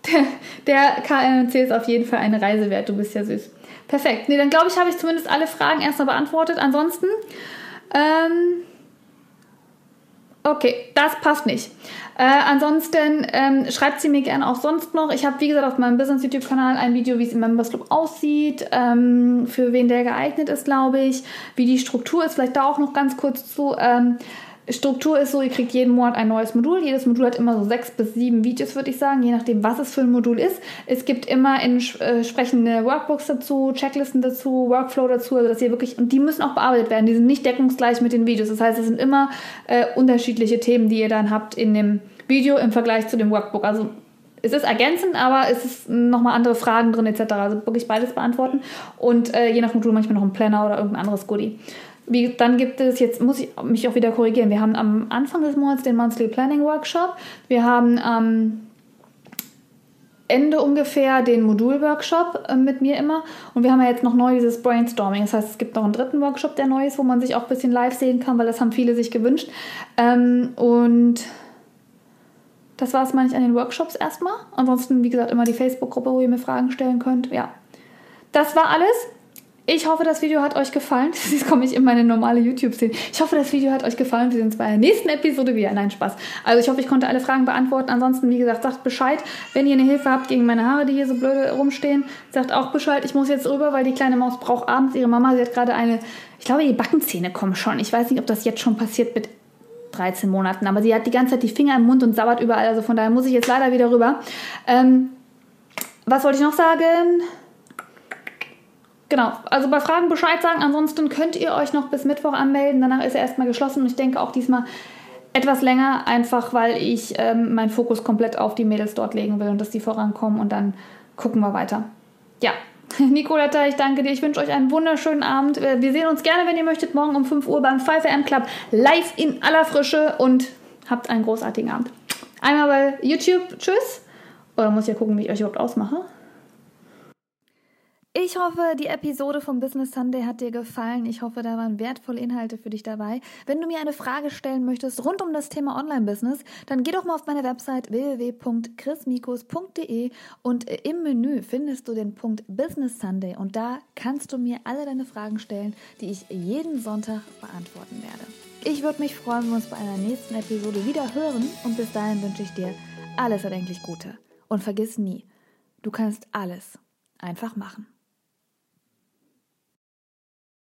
Der, der KMC ist auf jeden Fall eine Reise wert. Du bist ja süß. Perfekt. Nee, dann glaube ich, habe ich zumindest alle Fragen erstmal beantwortet. Ansonsten, ähm, Okay, das passt nicht. Äh, ansonsten ähm, schreibt sie mir gerne auch sonst noch. Ich habe, wie gesagt, auf meinem Business-YouTube-Kanal ein Video, wie es im Members Club aussieht, ähm, für wen der geeignet ist, glaube ich, wie die Struktur ist. Vielleicht da auch noch ganz kurz zu. Ähm, Struktur ist so, ihr kriegt jeden Monat ein neues Modul. Jedes Modul hat immer so sechs bis sieben Videos, würde ich sagen, je nachdem, was es für ein Modul ist. Es gibt immer entsprechende äh, Workbooks dazu, Checklisten dazu, Workflow dazu, also dass ihr wirklich, und die müssen auch bearbeitet werden. Die sind nicht deckungsgleich mit den Videos. Das heißt, es sind immer äh, unterschiedliche Themen, die ihr dann habt in dem Video im Vergleich zu dem Workbook. Also es ist ergänzend, aber es ist nochmal andere Fragen drin etc. Also wirklich beides beantworten und äh, je nach Modul manchmal noch ein Planner oder irgendein anderes Goodie. Wie, dann gibt es, jetzt muss ich mich auch wieder korrigieren, wir haben am Anfang des Monats den Monthly Planning Workshop. Wir haben am Ende ungefähr den Modul-Workshop äh, mit mir immer. Und wir haben ja jetzt noch neu dieses Brainstorming. Das heißt, es gibt noch einen dritten Workshop, der neu ist, wo man sich auch ein bisschen live sehen kann, weil das haben viele sich gewünscht. Ähm, und das war es, meine ich, an den Workshops erstmal. Ansonsten, wie gesagt, immer die Facebook-Gruppe, wo ihr mir Fragen stellen könnt. Ja. Das war alles. Ich hoffe, das Video hat euch gefallen. Jetzt komme ich in meine normale YouTube-Szene. Ich hoffe, das Video hat euch gefallen. Wir sehen uns bei der nächsten Episode wieder. Nein, Spaß. Also ich hoffe, ich konnte alle Fragen beantworten. Ansonsten, wie gesagt, sagt Bescheid. Wenn ihr eine Hilfe habt gegen meine Haare, die hier so blöde rumstehen, sagt auch Bescheid. Ich muss jetzt rüber, weil die kleine Maus braucht abends ihre Mama. Sie hat gerade eine, ich glaube, die Backenzähne kommen schon. Ich weiß nicht, ob das jetzt schon passiert mit 13 Monaten. Aber sie hat die ganze Zeit die Finger im Mund und sabbert überall. Also von daher muss ich jetzt leider wieder rüber. Ähm, was wollte ich noch sagen? Genau, also bei Fragen Bescheid sagen. Ansonsten könnt ihr euch noch bis Mittwoch anmelden. Danach ist er erstmal geschlossen und ich denke auch diesmal etwas länger, einfach weil ich ähm, meinen Fokus komplett auf die Mädels dort legen will und dass die vorankommen und dann gucken wir weiter. Ja, Nicoletta, ich danke dir. Ich wünsche euch einen wunderschönen Abend. Äh, wir sehen uns gerne, wenn ihr möchtet, morgen um 5 Uhr beim 5am Club live in aller Frische und habt einen großartigen Abend. Einmal bei YouTube. Tschüss. Oder muss ich ja gucken, wie ich euch überhaupt ausmache? Ich hoffe, die Episode vom Business Sunday hat dir gefallen. Ich hoffe, da waren wertvolle Inhalte für dich dabei. Wenn du mir eine Frage stellen möchtest rund um das Thema Online-Business, dann geh doch mal auf meine Website www.chrismikus.de und im Menü findest du den Punkt Business Sunday und da kannst du mir alle deine Fragen stellen, die ich jeden Sonntag beantworten werde. Ich würde mich freuen, wenn wir uns bei einer nächsten Episode wieder hören und bis dahin wünsche ich dir alles erdenklich Gute. Und vergiss nie, du kannst alles einfach machen.